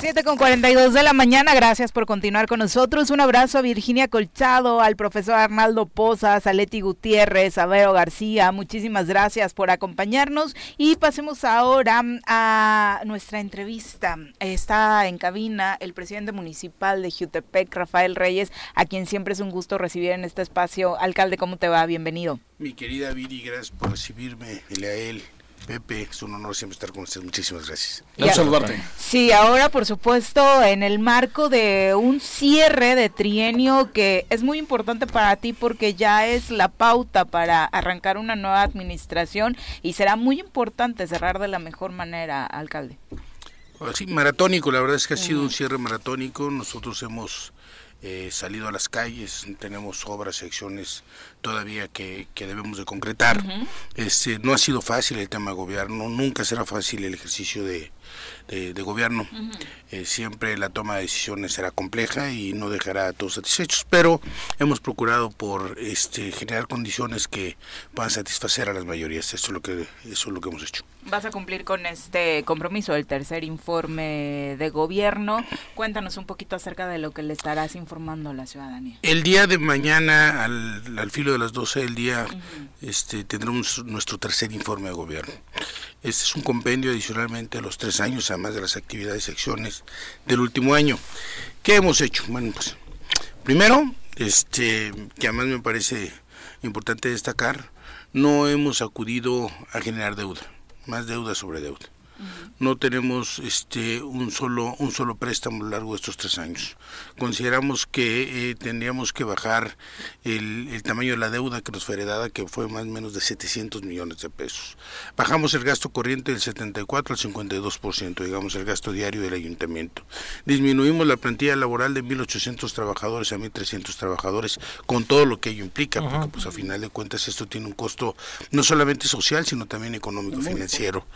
7 con 42 de la mañana, gracias por continuar con nosotros. Un abrazo a Virginia Colchado, al profesor Arnaldo Pozas, a Leti Gutiérrez, a Vero García, muchísimas gracias por acompañarnos y pasemos ahora a nuestra entrevista. Está en cabina el presidente municipal de Jutepec, Rafael Reyes, a quien siempre es un gusto recibir en este espacio. Alcalde, ¿cómo te va? Bienvenido. Mi querida Viri, gracias por recibirme, a él Pepe, es un honor siempre estar con ustedes. Muchísimas gracias. saludarte. Sí, ahora por supuesto en el marco de un cierre de trienio que es muy importante para ti porque ya es la pauta para arrancar una nueva administración y será muy importante cerrar de la mejor manera, alcalde. Sí, maratónico, la verdad es que ha sido un cierre maratónico. Nosotros hemos eh, salido a las calles, tenemos obras, secciones todavía que, debemos de concretar. este, no ha sido fácil el tema de gobierno, nunca será fácil el ejercicio de, de, gobierno. Eh, siempre la toma de decisiones será compleja y no dejará a todos satisfechos, pero hemos procurado por este, generar condiciones que puedan satisfacer a las mayorías. Eso es lo que, eso es lo que hemos hecho. Vas a cumplir con este compromiso del tercer informe de gobierno. Cuéntanos un poquito acerca de lo que le estarás informando a la ciudadanía. El día de mañana, al, al filo de las 12 del día, este, tendremos nuestro tercer informe de gobierno. Este es un compendio adicionalmente de los tres años, además de las actividades y acciones del último año. ¿Qué hemos hecho? Bueno, pues primero, este, que además me parece importante destacar, no hemos acudido a generar deuda, más deuda sobre deuda no tenemos este un solo un solo préstamo a lo largo de estos tres años. Consideramos que eh, tendríamos que bajar el, el, tamaño de la deuda que nos fue heredada, que fue más o menos de 700 millones de pesos. Bajamos el gasto corriente del 74 al 52%, digamos el gasto diario del ayuntamiento. Disminuimos la plantilla laboral de 1.800 trabajadores a 1.300 trabajadores, con todo lo que ello implica, porque pues a final de cuentas esto tiene un costo no solamente social, sino también económico, financiero.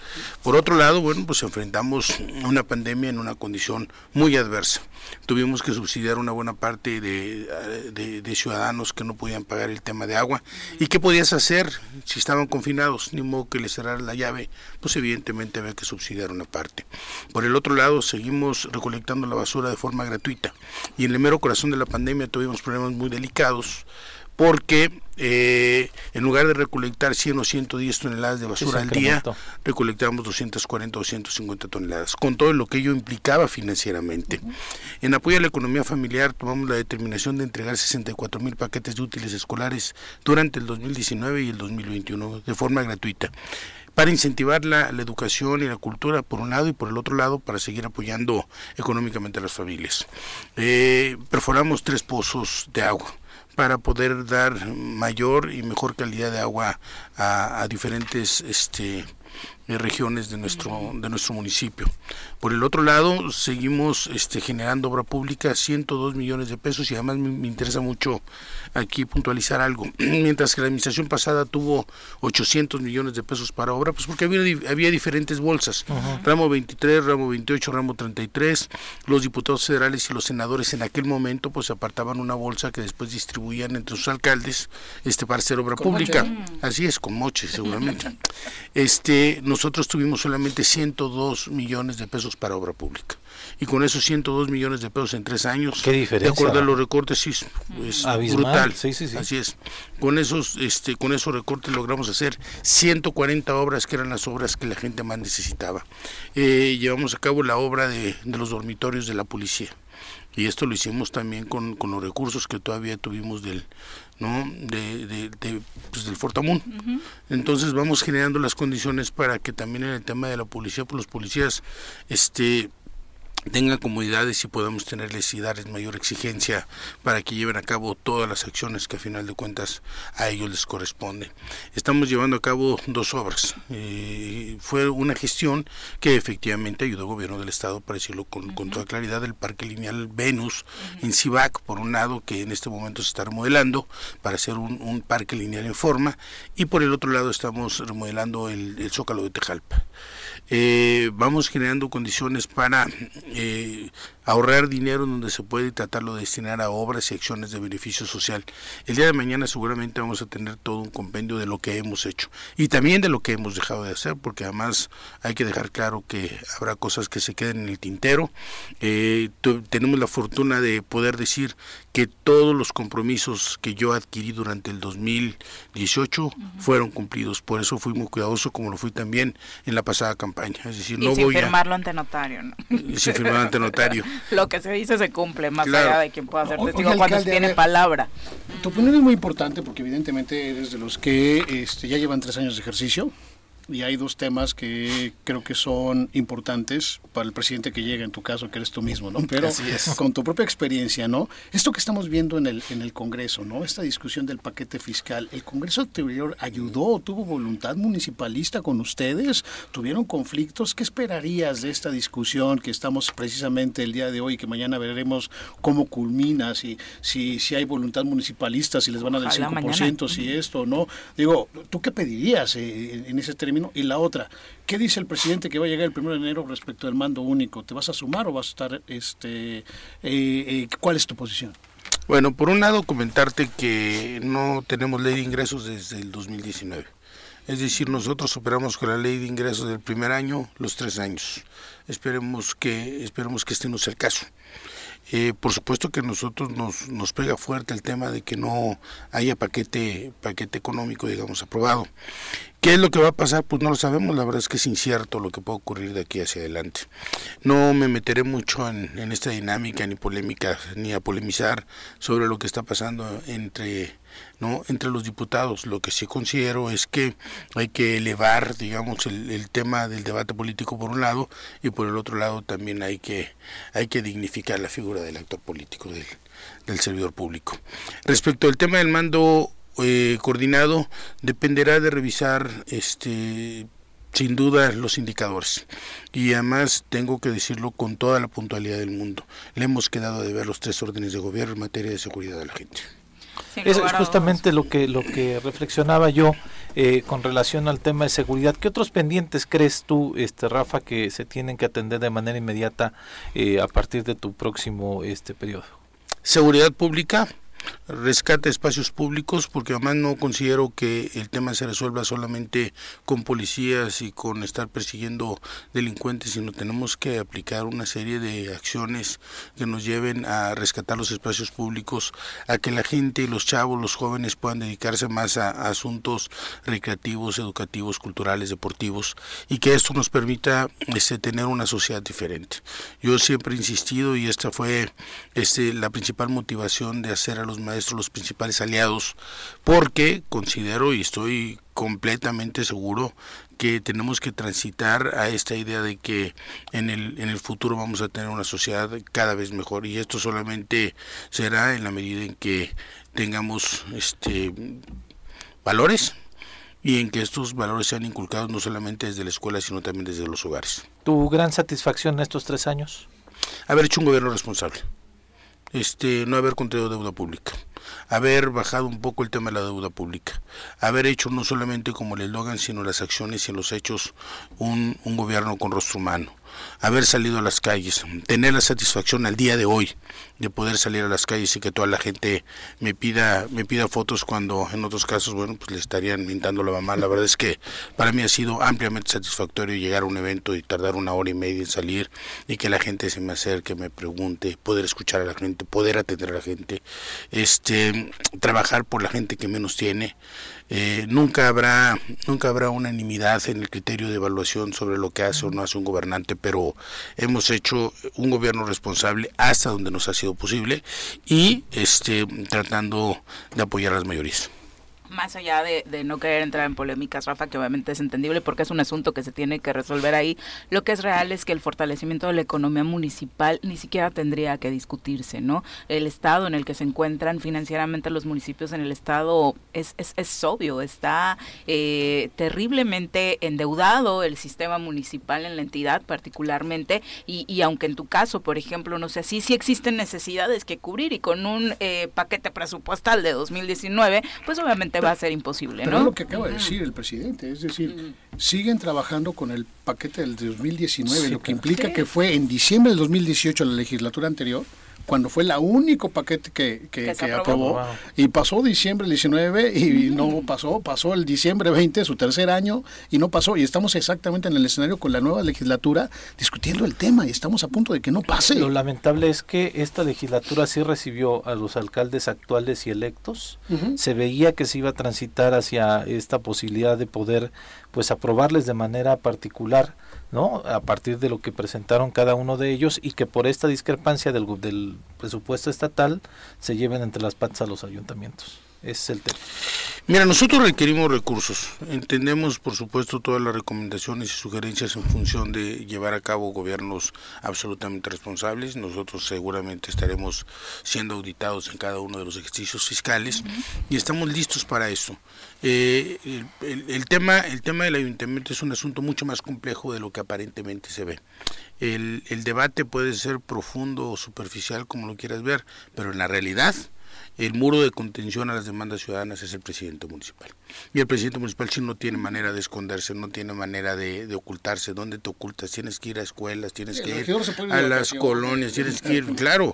Por otro lado, bueno, pues enfrentamos una pandemia en una condición muy adversa. Tuvimos que subsidiar una buena parte de, ciudadanos que no podían pagar el tema de agua. ¿Y qué podías hacer si estaban confinados? Ni modo que les cerraran la llave, pues evidentemente había que subsidiar una parte. Por el otro lado, seguimos recolectando la basura de forma gratuita. Y en el mero corazón de la pandemia tuvimos problemas muy delicados porque eh, en lugar de recolectar 100 o 110 toneladas de basura al día, recolectamos 240 o 250 toneladas, con todo lo que ello implicaba financieramente. En apoyo a la economía familiar, tomamos la determinación de entregar 64 mil paquetes de útiles escolares durante el 2019 y el 2021 de forma gratuita para incentivar la, educación y la cultura por un lado y por el otro lado para seguir apoyando económicamente a las familias. Eh, perforamos tres pozos de agua para poder dar mayor y mejor calidad de agua a, diferentes este, eh, regiones de nuestro de nuestro municipio. Por el otro lado, seguimos este, generando obra pública, 102 millones de pesos y además me, interesa mucho aquí puntualizar algo. Mientras que la administración pasada tuvo 800 millones de pesos para obra, pues porque había, había diferentes bolsas, ramo 23, ramo 28, ramo 33, los diputados federales y los senadores en aquel momento pues apartaban una bolsa que después distribuían entre sus alcaldes este para hacer obra pública. Así es, con moche seguramente. Este nosotros tuvimos solamente 102 millones de pesos para obra pública. Y con esos 102 millones de pesos en tres años, ¿Qué diferencia? de acuerdo a los recortes, sí, es, Abismal, brutal. sí, sí, sí. Así es. Con esos, este, con esos recortes logramos hacer 140 obras que eran las obras que la gente más necesitaba. Eh, llevamos a cabo la obra de, de los dormitorios de la policía y esto lo hicimos también con, con los recursos que todavía tuvimos del no de, de- de, pues, del Fortamun entonces vamos generando las condiciones para que también en el tema de la policía pues los policías este tengan comodidades y podamos tenerles y darles mayor exigencia para que lleven a cabo todas las acciones que a final de cuentas a ellos les corresponde. Estamos llevando a cabo dos obras. Eh, fue una gestión que efectivamente ayudó al gobierno del estado, para decirlo con, con toda claridad, el parque lineal Venus en Cibac, por un lado, que en este momento se está remodelando para hacer un, un parque lineal en forma, y por el otro lado estamos remodelando el, el Zócalo de Tejalpa. Eh, vamos generando condiciones para eh, ahorrar dinero donde se puede y tratarlo de destinar a obras y acciones de beneficio social. El día de mañana seguramente vamos a tener todo un compendio de lo que hemos hecho y también de lo que hemos dejado de hacer, porque además hay que dejar claro que habrá cosas que se queden en el tintero. Eh, tenemos la fortuna de poder decir que todos los compromisos que yo adquirí durante el 2018 fueron cumplidos. Por eso fui muy cuidadoso, como lo fui también en la pasada campaña. Es decir, y no sin voy a firmarlo ante notario, ¿no? sin firmar ante notario. Lo que se dice se cumple, más Claro. allá de quien pueda ser testigo oye, cuando se alcalde, tiene ver. palabra. Tu opinión es muy importante porque evidentemente eres de los que este, ya llevan tres años de ejercicio y hay dos temas que creo que son importantes para el presidente que llega, en tu caso, que eres tú mismo, ¿no? Pero Así es. con tu propia experiencia, ¿no? Esto que estamos viendo en el, en el Congreso, ¿no? Esta discusión del paquete fiscal, ¿el Congreso anterior ayudó, tuvo voluntad municipalista con ustedes? ¿Tuvieron conflictos? ¿Qué esperarías de esta discusión que estamos precisamente el día de hoy, que mañana veremos cómo culmina, si, si, si hay voluntad municipalista, si les van a dar el Ojalá 5%, mañana. si esto no? Digo, ¿tú qué pedirías eh, en ese término? Y la otra, ¿qué dice el presidente que va a llegar el 1 de enero respecto del mando único? ¿Te vas a sumar o vas a estar, este, eh, eh, cuál es tu posición? Bueno, por un lado comentarte que no tenemos ley de ingresos desde el 2019. Es decir, nosotros operamos con la ley de ingresos del primer año, los tres años. Esperemos que, esperemos que este no sea el caso. Eh, por supuesto que a nosotros nos, nos pega fuerte el tema de que no haya paquete, paquete económico, digamos, aprobado. ¿Qué es lo que va a pasar? Pues no lo sabemos, la verdad es que es incierto lo que puede ocurrir de aquí hacia adelante. No me meteré mucho en, en esta dinámica, ni polémica, ni a polemizar sobre lo que está pasando entre no entre los diputados. Lo que sí considero es que hay que elevar digamos el, tema del debate político por un lado y por el otro lado también hay que hay que dignificar la figura del actor político del, del servidor público. Respecto al tema del mando eh, coordinado dependerá de revisar este sin duda los indicadores. Y además tengo que decirlo con toda la puntualidad del mundo le hemos quedado de ver los tres órdenes de gobierno en materia de seguridad de la gente Es, justamente lo que lo que reflexionaba yo eh, con relación al tema de seguridad. ¿Qué otros pendientes crees tú, este Rafa, que se tienen que atender de manera inmediata eh, a partir de tu próximo este periodo? seguridad pública, rescate de espacios públicos, porque además no considero que el tema se resuelva solamente con policías y con estar persiguiendo delincuentes, sino tenemos que aplicar una serie de acciones que nos lleven a rescatar los espacios públicos, a que la gente, los chavos, los jóvenes puedan dedicarse más a, a asuntos recreativos, educativos, culturales, deportivos, y que esto nos permita este, tener una sociedad diferente. Yo siempre he insistido y esta fue este, la principal motivación de hacer a los maestros los principales aliados, porque considero y estoy completamente seguro que tenemos que transitar a esta idea de que en el, en el futuro vamos a tener una sociedad cada vez mejor y esto solamente será en la medida en que tengamos este valores y en que estos valores sean inculcados no solamente desde la escuela sino también desde los hogares. ¿Tu gran satisfacción en estos tres años? Haber hecho un gobierno responsable, este, no haber contraído deuda pública, haber bajado un poco el tema de la deuda pública, haber hecho no solamente como el eslogan, sino las acciones y los hechos un, un gobierno con rostro humano, haber salido a las calles, tener la satisfacción al día de hoy de poder salir a las calles y que toda la gente me pida me pida fotos cuando en otros casos bueno pues le estarían mintando la mamá. La verdad es que para mí ha sido ampliamente satisfactorio llegar a un evento y tardar una hora y media en salir y que la gente se me acerque me pregunte poder escuchar a la gente poder atender a la gente este trabajar por la gente que menos tiene eh, nunca habrá nunca habrá unanimidad en el criterio de evaluación sobre lo que hace o no hace un gobernante, pero hemos hecho un gobierno responsable hasta donde nos ha sido posible y este tratando de apoyar a las mayorías más allá de, no querer entrar en polémicas, Rafa, que obviamente es entendible porque es un asunto que se tiene que resolver ahí, lo que es real es que el fortalecimiento de la economía municipal ni siquiera tendría que discutirse, ¿no? El estado en el que se encuentran financieramente los municipios en el estado es, es, es obvio, está eh, terriblemente endeudado el sistema municipal en la entidad particularmente y, aunque en tu caso, por ejemplo, no sé, sí, sí existen necesidades que cubrir y con un eh, paquete presupuestal de 2019, pues obviamente va a ser imposible, ¿no? es lo que acaba de decir el presidente, es decir, siguen trabajando con el paquete del 2019, lo que implica que fue en diciembre del 2018, la legislatura anterior, cuando fue el único paquete que, que, aprobó, y pasó diciembre 19 y no pasó, pasó el diciembre 20, su tercer año, y no pasó, y estamos exactamente en el escenario con la nueva legislatura discutiendo el tema y estamos a punto de que no pase. Lo lamentable es que esta legislatura sí recibió a los alcaldes actuales y electos, se veía que se iba a transitar hacia esta posibilidad de poder pues aprobarles de manera particular ¿no? a partir de lo que presentaron cada uno de ellos y que por esta discrepancia del, del presupuesto estatal se lleven entre las patas a los ayuntamientos es el tema. Mira, nosotros requerimos recursos. Entendemos, por supuesto, todas las recomendaciones y sugerencias en función de llevar a cabo gobiernos absolutamente responsables. Nosotros seguramente estaremos siendo auditados en cada uno de los ejercicios fiscales y estamos listos para eso. Eh, el, tema, el tema del ayuntamiento es un asunto mucho más complejo de lo que aparentemente se ve. El, el debate puede ser profundo o superficial, como lo quieras ver, pero en la realidad el muro de contención a las demandas ciudadanas es el presidente municipal. Y el presidente municipal sí no tiene manera de esconderse, no tiene manera de, ocultarse. ¿Dónde te ocultas? Tienes que ir a escuelas, tienes que ir a las colonias, tienes que ir, claro.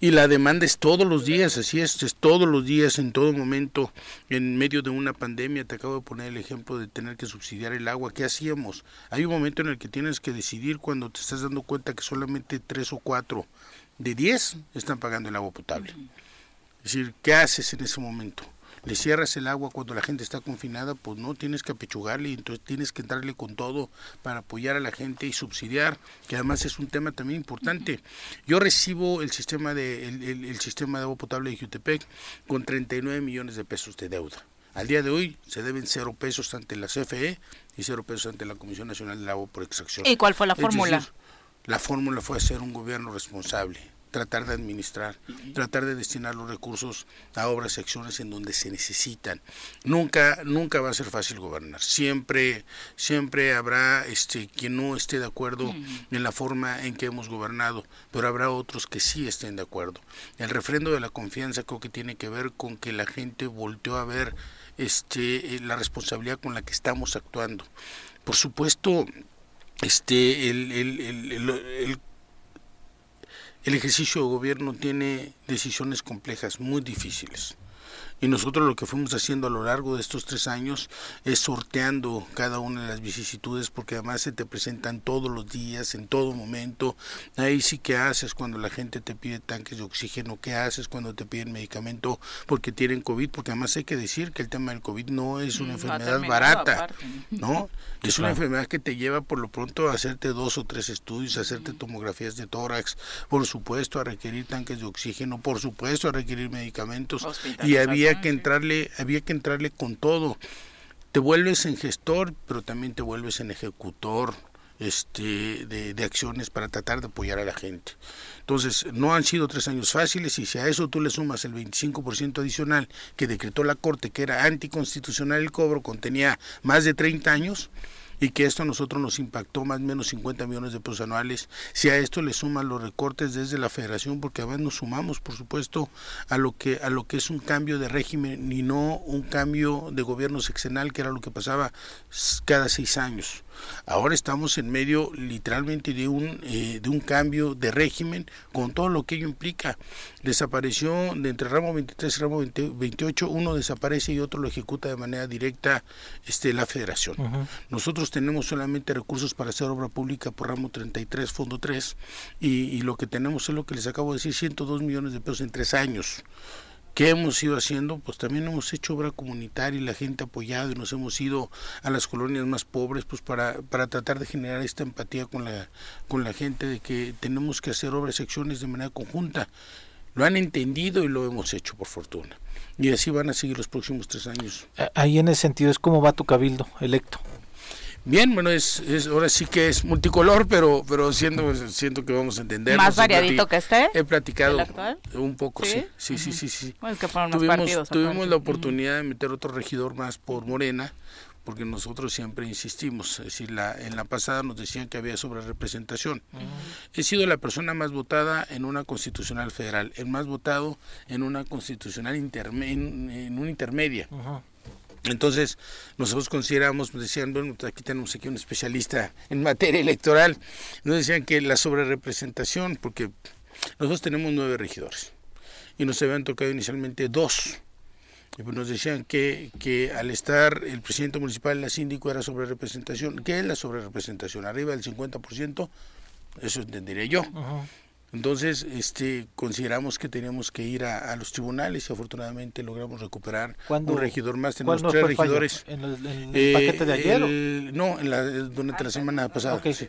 Y la demanda es todos los días, así es, es todos los días, en todo momento, en medio de una pandemia. Te acabo de poner el ejemplo de tener que subsidiar el agua. ¿Qué hacíamos? Hay un momento en el que tienes que decidir cuando te estás dando cuenta que solamente tres o cuatro de diez están pagando el agua potable. Es decir, ¿qué haces en ese momento? ¿Le cierras el agua cuando la gente está confinada? Pues no, tienes que apechugarle y entonces tienes que entrarle con todo para apoyar a la gente y subsidiar, que además es un tema también importante. Yo recibo el sistema de, el, sistema de agua potable de Jutepec con 39 millones de pesos de deuda. Al día de hoy se deben cero pesos ante la CFE y cero pesos ante la Comisión Nacional del Agua por Extracción. ¿Y cuál fue la fórmula? La fórmula fue ser un gobierno responsable, tratar de administrar, tratar de destinar los recursos a obras y acciones en donde se necesitan. Nunca, nunca va a ser fácil gobernar. Siempre, siempre habrá este quien no esté de acuerdo en la forma en que hemos gobernado, pero habrá otros que sí estén de acuerdo. El refrendo de la confianza creo que tiene que ver con que la gente volteó a ver este la responsabilidad con la que estamos actuando. Por supuesto, este el, el, el el ejercicio de gobierno tiene decisiones complejas, muy difíciles. Y nosotros lo que fuimos haciendo a lo largo de estos tres años es sorteando cada una de las vicisitudes porque además se te presentan todos los días, en todo momento. Ahí sí que haces cuando la gente te pide tanques de oxígeno, qué haces cuando te piden medicamento porque tienen COVID, porque además hay que decir que el tema del COVID no es una mm, enfermedad barata, ¿no? Es una enfermedad que te lleva por lo pronto a hacerte dos o tres estudios, a hacerte tomografías de tórax, por supuesto a requerir tanques de oxígeno, por supuesto a requerir medicamentos. Y había que entrarle, había que entrarle con todo. Te vuelves en gestor, pero también te vuelves en ejecutor este, de, de, acciones para tratar de apoyar a la gente. Entonces, no han sido tres años fáciles y si a eso tú le sumas el 25% adicional que decretó la Corte, que era anticonstitucional el cobro, contenía más de 30 años, y que esto a nosotros nos impactó más o menos 50 millones de pesos anuales. Si a esto le suman los recortes desde la federación, porque además nos sumamos, por supuesto, a lo que a lo que es un cambio de régimen y no un cambio de gobierno sexenal, que era lo que pasaba cada seis años. Ahora estamos en medio literalmente de un, eh, de un cambio de régimen con todo lo que ello implica. Desapareció de entre ramo 23 y ramo 28, uno desaparece y otro lo ejecuta de manera directa este, la federación. Nosotros tenemos solamente recursos para hacer obra pública por ramo 33, fondo 3, y, y lo que tenemos es lo que les acabo de decir, 102 millones de pesos en tres años. ¿Qué hemos ido haciendo? Pues también hemos hecho obra comunitaria y la gente ha apoyado y nos hemos ido a las colonias más pobres pues para, para tratar de generar esta empatía con la, con la gente de que tenemos que hacer obras y acciones de manera conjunta. Lo han entendido y lo hemos hecho, por fortuna. Y así van a seguir los próximos tres años. Ahí en ese sentido es como va tu cabildo electo. Bien, bueno, es, es, ahora sí que es multicolor, pero pero siento, siento que vamos a entender. ¿Más variadito que este? He platicado un poco, sí, sí, sí, sí. sí, Bueno, es que fueron tuvimos, partidos. tuvimos la oportunidad de meter otro regidor más por Morena, porque nosotros siempre insistimos, es decir, la, en la pasada nos decían que había sobre representación. He sido la persona más votada en una constitucional federal, el más votado en una constitucional interme, en, en una intermedia. Entonces, nosotros consideramos, nos decían, bueno, pues aquí tenemos aquí un especialista en materia electoral, nos decían que la sobrerepresentación, porque nosotros tenemos nueve regidores y nos habían tocado inicialmente dos. Y pues nos decían que, que al estar el presidente municipal, la síndico, era sobrerepresentación. ¿Qué es la sobrerepresentación? Arriba del 50%, eso entendería yo. Entonces, este, consideramos que teníamos que ir a, a, los tribunales y afortunadamente logramos recuperar un regidor más. Tenemos tres regidores. ¿En el, en el paquete de ayer? El, no, en la, durante la semana pasada. Okay. Sí.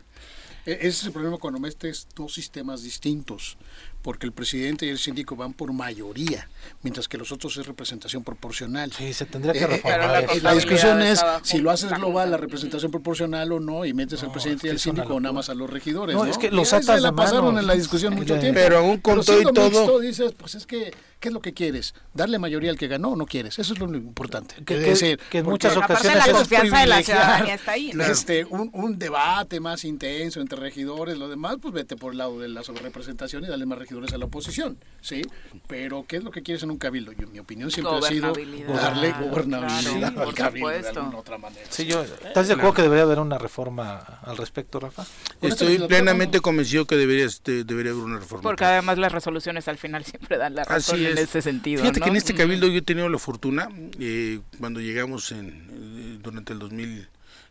Ese es el problema cuando metes dos sistemas distintos, porque el presidente y el síndico van por mayoría, mientras que los otros es representación proporcional. Sí, se tendría que reformar. Eh, la, la, discusión es si lo haces global, la representación proporcional o no, y metes no, al presidente y al síndico o nada más a los regidores. No, ¿no? es que los atas se la pasaron mano. en la discusión mucho tiempo. Pero aún con todo y todo. Mixto, dices, pues es que ¿qué es lo que quieres? ¿Darle mayoría al que ganó o no quieres? Eso es lo importante. Que, decir, que en muchas ocasiones la confianza de la ciudadanía está ahí. Este, un, un, debate más intenso entre regidores, lo demás, pues vete por el lado de la sobrerepresentación y dale más regidores a la oposición, ¿sí? Pero ¿qué es lo que quieres en un cabildo? Yo, mi opinión siempre ha sido darle gobernabilidad claro, al cabildo de supuesto. alguna otra manera. Sí, yo, ¿Estás de acuerdo que debería haber una reforma al respecto, Rafa? Estoy plenamente convencido que debería, este, debería haber una reforma. Porque además las resoluciones al final siempre dan la razón Así es. en ese sentido. Fíjate ¿no? que en este cabildo yo he tenido la fortuna, eh, cuando llegamos en, eh, durante el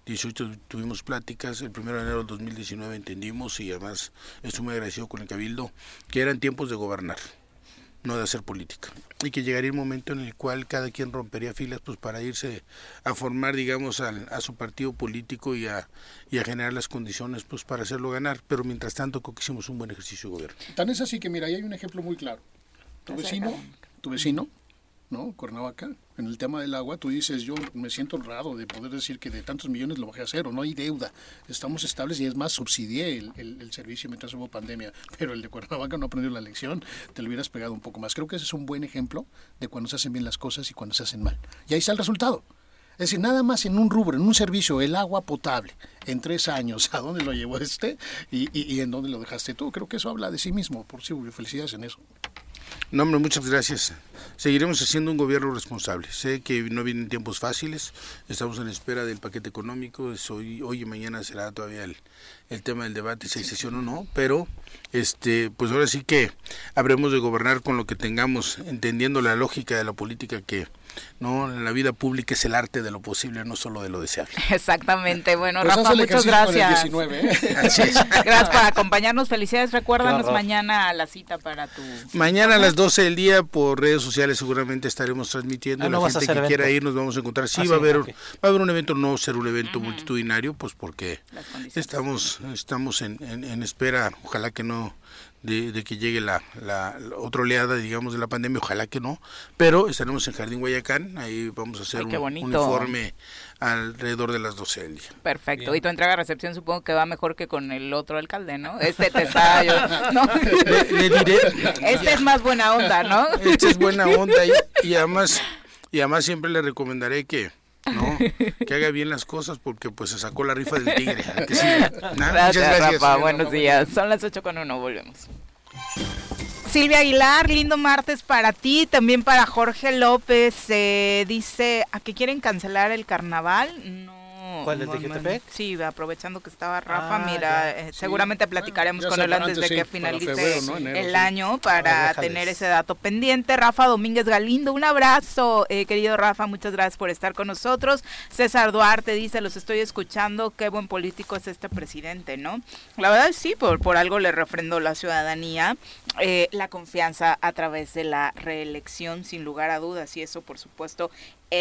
2018 tuvimos pláticas, el 1 de enero del 2019 entendimos y además estoy muy agradecido con el cabildo, que eran tiempos de gobernar no de hacer política. Y que llegaría el momento en el cual cada quien rompería filas pues para irse a formar digamos al, a su partido político y a, y a generar las condiciones pues para hacerlo ganar. Pero mientras tanto creo que hicimos un buen ejercicio de gobierno. Tan es así que mira ahí hay un ejemplo muy claro. Tu vecino tu vecino ¿no? Cuernavaca, en el tema del agua, tú dices, yo me siento honrado de poder decir que de tantos millones lo bajé a cero, no hay deuda, estamos estables y es más, subsidié el, el, el, servicio mientras hubo pandemia, pero el de Cuernavaca no aprendió la lección, te lo hubieras pegado un poco más. Creo que ese es un buen ejemplo de cuando se hacen bien las cosas y cuando se hacen mal. Y ahí está el resultado. Es decir, nada más en un rubro, en un servicio, el agua potable, en tres años, ¿a dónde lo llevó este y, y, y en dónde lo dejaste tú? Creo que eso habla de sí mismo, por sí, felicidades en eso. No, hombre, muchas gracias. Seguiremos haciendo un gobierno responsable. Sé que no vienen tiempos fáciles, estamos en espera del paquete económico, hoy, hoy y mañana será todavía el, el tema del debate, si hay sesión o no, pero este, pues ahora sí que habremos de gobernar con lo que tengamos, entendiendo la lógica de la política que no la vida pública es el arte de lo posible, no solo de lo deseable. Exactamente. Bueno, pues Rafa, muchas gracias. 19, ¿eh? gracias por acompañarnos. Felicidades. Recuérdanos mañana a la cita para tu Mañana a las 12 del día por redes sociales seguramente estaremos transmitiendo. Ah, no la a gente que evento. quiera ir nos vamos a encontrar. Sí, Ah, va a haber va a haber un evento, no ser un evento multitudinario, pues porque estamos estamos en, en, en espera, ojalá que no de, de que llegue la, la, la otra oleada, digamos, de la pandemia, ojalá que no, pero estaremos en Jardín Guayacán, ahí vamos a hacer Ay, un, informe alrededor de las 12 del día. Perfecto. Bien. Y tu entrega-recepción supongo que va mejor que con el otro alcalde, ¿no? Este te está... yo- ¿no? Le, le diré, Este es más buena onda, ¿no? Esta es buena onda y, y además y además siempre le recomendaré que no que haga bien las cosas porque pues se sacó la rifa del tigre que. Nah, Gracias, Rafa. Buenos días. Son las 8 con 1. Volvemos. Silvia Aguilar, lindo martes para ti, también para Jorge López. eh, dice, ¿a qué quieren cancelar el carnaval? No ¿Cuál, el de Jutepec? Sí, aprovechando que estaba Rafa, ah, mira, eh, seguramente platicaremos con él antes de que finalice el año para tener ese dato pendiente. Rafa Domínguez Galindo, un abrazo, eh, querido Rafa, muchas gracias por estar con nosotros. César Duarte dice, los estoy escuchando, qué buen político es este presidente, ¿no? La verdad sí, por, por algo le refrendó la ciudadanía eh, la confianza a través de la reelección, sin lugar a dudas, y eso por supuesto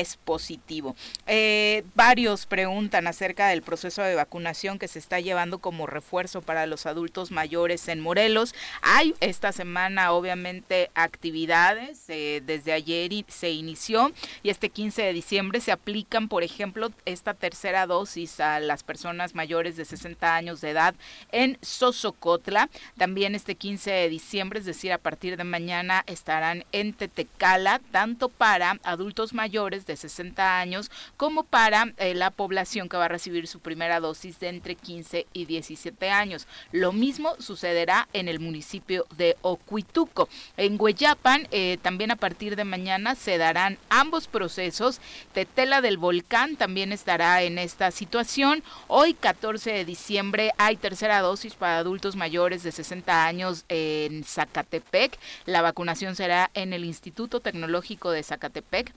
es positivo. Eh, varios preguntan acerca del proceso de vacunación que se está llevando como refuerzo para los adultos mayores en Morelos. Hay esta semana obviamente actividades, eh, desde ayer se inició y este 15 de diciembre se aplican, por ejemplo, esta tercera dosis a las personas mayores de 60 años de edad en Sosocotla. También este 15 de diciembre, es decir, a partir de mañana estarán en Tetecala, tanto para adultos mayores de 60 años como para eh, la población que va a recibir su primera dosis de entre 15 y 17 años. Lo mismo sucederá en el municipio de Ocuituco. En Hueyapan, eh, también a partir de mañana se darán ambos procesos. Tetela del Volcán también estará en esta situación. Hoy, 14 de diciembre, hay tercera dosis para adultos mayores de 60 años en Zacatepec. La vacunación será en el Instituto Tecnológico de Zacatepec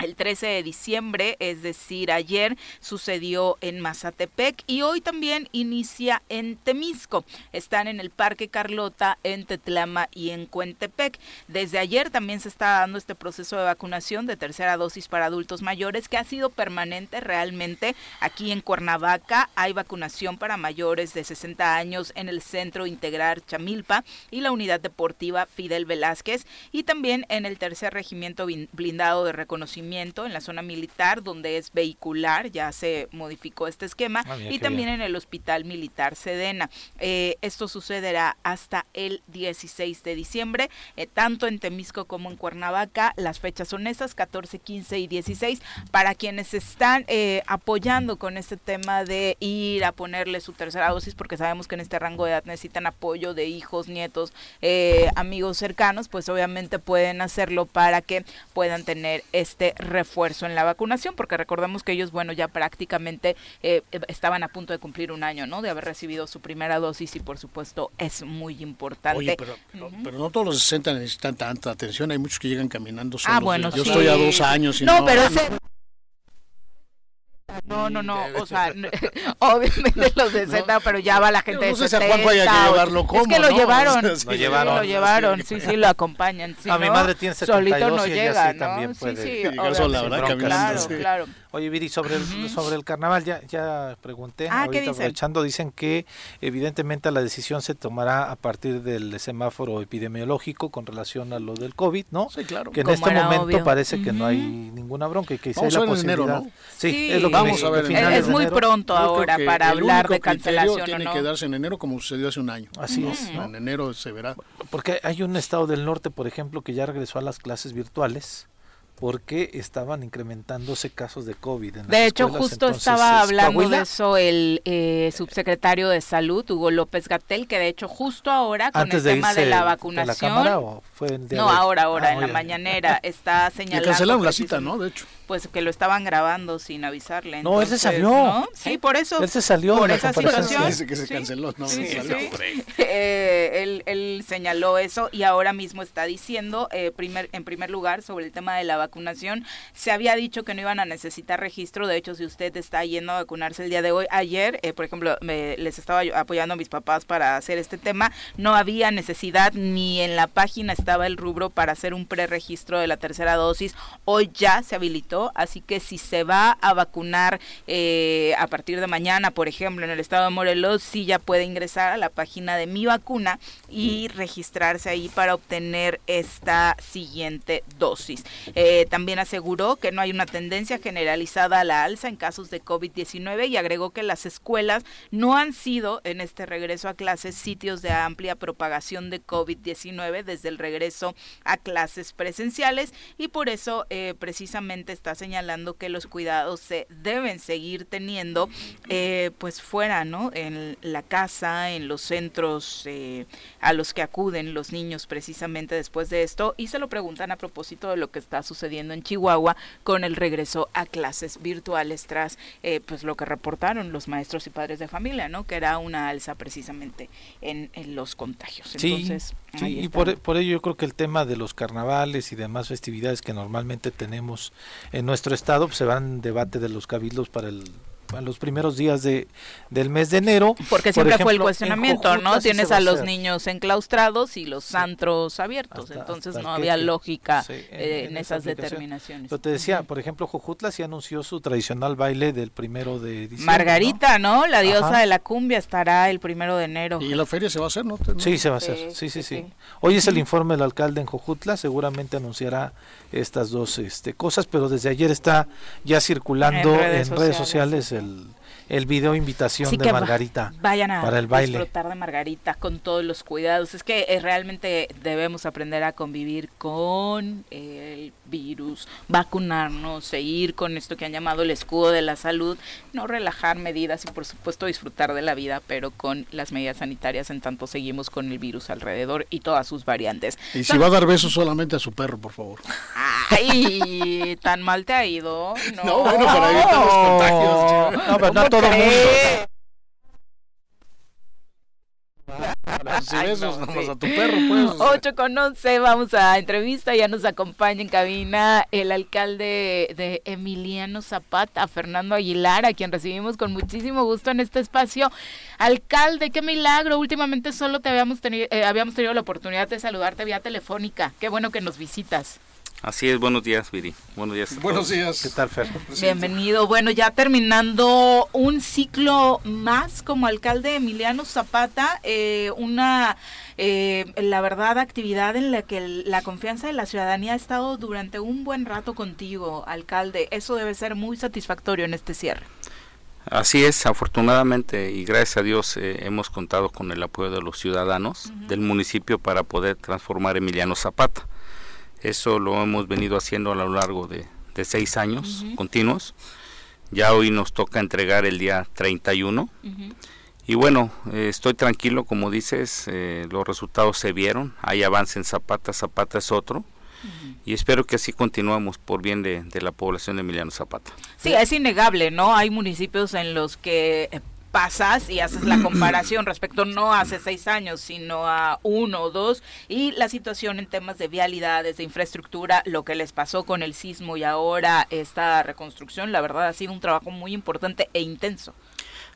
el 13 de diciembre, es decir, ayer sucedió en Mazatepec y hoy también inicia en Temisco. Están en el Parque Carlota, en Tetlama y en Cuentepec. Desde ayer también se está dando este proceso de vacunación de tercera dosis para adultos mayores que ha sido permanente realmente. Aquí en Cuernavaca hay vacunación para mayores de 60 años en el Centro Integral Chamilpa y la Unidad Deportiva Fidel Velázquez y también en el tercer regimiento blindado de reconocimiento en la zona militar, donde es vehicular, ya se modificó este esquema, ah, y también en el Hospital Militar Sedena. Eh, esto sucederá hasta el 16 de diciembre, eh, tanto en Temisco como en Cuernavaca. Las fechas son esas, 14, 15 y 16, para quienes están eh, apoyando con este tema de ir a ponerle su tercera dosis, porque sabemos que en este rango de edad necesitan apoyo de hijos, nietos, amigos cercanos, pues obviamente pueden hacerlo para que puedan tener este refuerzo en la vacunación, porque recordemos que ellos, bueno, ya prácticamente eh, estaban a punto de cumplir un año, ¿no? De haber recibido su primera dosis y por supuesto es muy importante. Oye, pero, no todos los 60 necesitan tanta atención, hay muchos que llegan caminando solos. Ah, bueno, Yo estoy a dos años y no... no pero ese no, no, no, o sea, obviamente los de Z, pero ya va la gente de Z. No sé a llevarlo como, Es que lo llevaron, lo llevaron, lo llevaron, sí, sí, lo acompañan. a mi madre tiene 72 solito no llega, ¿no? también puede sí, sí, claro, claro. Oye, Viri, sobre el, sobre el carnaval ya, ya pregunté, ah, ahorita aprovechando, dicen que evidentemente la decisión se tomará a partir del semáforo epidemiológico con relación a lo del COVID, ¿no? Sí, claro. Que en este momento parece que no hay ninguna bronca y que Vamos hay la posibilidad. Enero, ¿no? Sí, es lo que vamos a ver. Es muy pronto ahora para hablar de cancelación. Tiene no. que darse en enero como sucedió hace un año. Así es. En enero se verá. Porque hay un estado del norte, por ejemplo, que ya regresó a las clases virtuales porque estaban incrementándose casos de COVID. En de hecho, justo estaba hablando de eso el eh, subsecretario de Salud, Hugo López Gatel, que de hecho justo ahora con el tema de la vacunación... no, ahora, ahora, ah, en la mañanera, está señalando... Le cancelaron la cita, ¿no? De hecho pues que lo estaban grabando sin avisarle. no, él se salió. Sí, por eso. Él se salió. Por esa situación. Dice que se canceló, no, sí, salió. Eh, él, él, señaló eso y ahora mismo está diciendo, eh, primer, en primer lugar, sobre el tema de la vacunación, se había dicho que no iban a necesitar registro. De hecho, si usted está yendo a vacunarse el día de hoy, ayer, eh, por ejemplo, me, les estaba apoyando a mis papás para hacer este tema, no había necesidad ni en la página estaba el rubro para hacer un preregistro de la tercera dosis. Hoy ya se habilitó así que si se va a vacunar eh, a partir de mañana, por ejemplo, en el estado de Morelos, sí ya puede ingresar a la página de mi vacuna y registrarse ahí para obtener esta siguiente dosis. Eh, también aseguró que no hay una tendencia generalizada a la alza en casos de COVID-19 y agregó que las escuelas no han sido en este regreso a clases sitios de amplia propagación de COVID-19 desde el regreso a clases presenciales y por eso eh, precisamente está señalando que los cuidados se deben seguir teniendo eh, pues fuera, ¿no? En la casa, en los centros eh, a los que acuden los niños precisamente después de esto y se lo preguntan a propósito de lo que está sucediendo sucediendo en Chihuahua con el regreso a clases virtuales tras eh, pues lo que reportaron los maestros y padres de familia, ¿no? Que era una alza precisamente en, los contagios. Entonces, sí, y por, por ello yo creo que el tema de los carnavales y demás festividades que normalmente tenemos en nuestro estado pues, se van debate de los cabildos para el a los primeros días de, del mes de enero. Porque siempre fue el cuestionamiento, ¿no? Tienes a, los niños enclaustrados y los antros abiertos, entonces no había lógica eh, en, esas determinaciones. Pero te decía, por ejemplo, Jojutla sí anunció su tradicional baile del primero de diciembre. Margarita, ¿no? La diosa de la cumbia estará el primero de enero. Y la feria se va a hacer, ¿no? Sí, se va a hacer, sí, sí, sí. Hoy es el informe del alcalde en Jojutla, seguramente anunciará estas dos este, cosas, pero desde ayer está ya circulando en redes, sociales, el, el video invitación de Margarita vayan a para el baile. disfrutar de Margarita con todos los cuidados. Es que eh, realmente debemos aprender a convivir con el virus, vacunarnos, seguir con esto que han llamado el escudo de la salud, no relajar medidas y por supuesto disfrutar de la vida, pero con las medidas sanitarias en tanto seguimos con el virus alrededor y todas sus variantes. Y si va a dar besos solamente a su perro, por favor. Ay, tan mal te ha ido. No, bueno, para evitar los contagios. No, pero no todo el mundo. a tu perro, pues. 8 con 11, vamos a entrevista. Ya nos acompaña en cabina el alcalde de Emiliano Zapata, Fernando Aguilar, a quien recibimos con muchísimo gusto en este espacio. Alcalde, qué milagro. Últimamente solo te habíamos tenido, eh, habíamos tenido la oportunidad de saludarte vía telefónica. Qué bueno que nos visitas. Así es, buenos días, Viri. Buenos días. Buenos días. ¿Qué tal, Fer? Bienvenido. Bueno, ya terminando un ciclo más como alcalde Emiliano Zapata, eh, una, eh, la verdad, actividad en la que la confianza de la ciudadanía ha estado durante un buen rato contigo, alcalde. Eso debe ser muy satisfactorio en este cierre. Así es, afortunadamente y gracias a Dios eh, hemos contado con el apoyo de los ciudadanos del municipio para poder transformar Emiliano Zapata. Eso lo hemos venido haciendo a lo largo de, seis años continuos. Ya hoy nos toca entregar el día 31. Y bueno, eh, estoy tranquilo, como dices, eh, los resultados se vieron, hay avance en Zapata, Zapata es otro. Y espero que así continuemos por bien de, de, la población de Emiliano Zapata. Sí, es innegable, ¿no? Hay municipios en los que eh, pasas y haces la comparación respecto no hace seis años, sino a uno o dos, y la situación en temas de vialidades, de infraestructura, lo que les pasó con el sismo y ahora esta reconstrucción, la verdad ha sido un trabajo muy importante e intenso.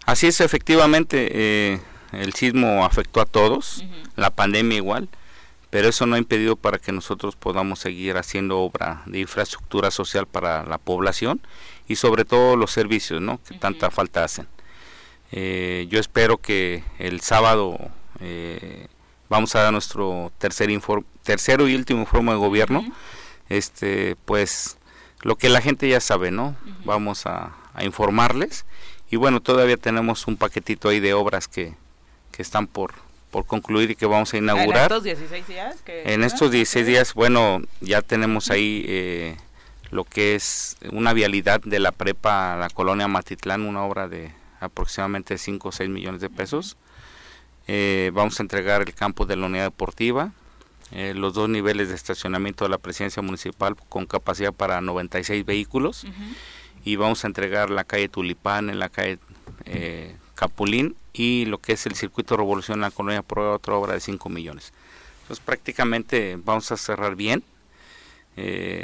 Así es, efectivamente, eh, el sismo afectó a todos, la pandemia igual, pero eso no ha impedido para que nosotros podamos seguir haciendo obra de infraestructura social para la población y sobre todo los servicios, ¿no? Que tanta falta hacen. Eh, yo espero que el sábado eh, vamos a dar nuestro tercer tercero y último informe de gobierno. Este, pues lo que la gente ya sabe, ¿no? Vamos a, informarles y bueno, todavía tenemos un paquetito ahí de obras que, que están por por concluir y que vamos a inaugurar. ¿En estos 16 días? en estos 16 días, bueno, ya tenemos ahí eh, lo que es una vialidad de la prepa a la colonia Matitlán, una obra de aproximadamente 5 o 6 millones de pesos. Eh, vamos a entregar el campo de la unidad deportiva, eh, los dos niveles de estacionamiento de la presidencia municipal con capacidad para 96 vehículos y vamos a entregar la calle Tulipán en la calle eh, Capulín y lo que es el circuito Revolución en la colonia por otra obra de 5 millones. Entonces prácticamente vamos a cerrar bien.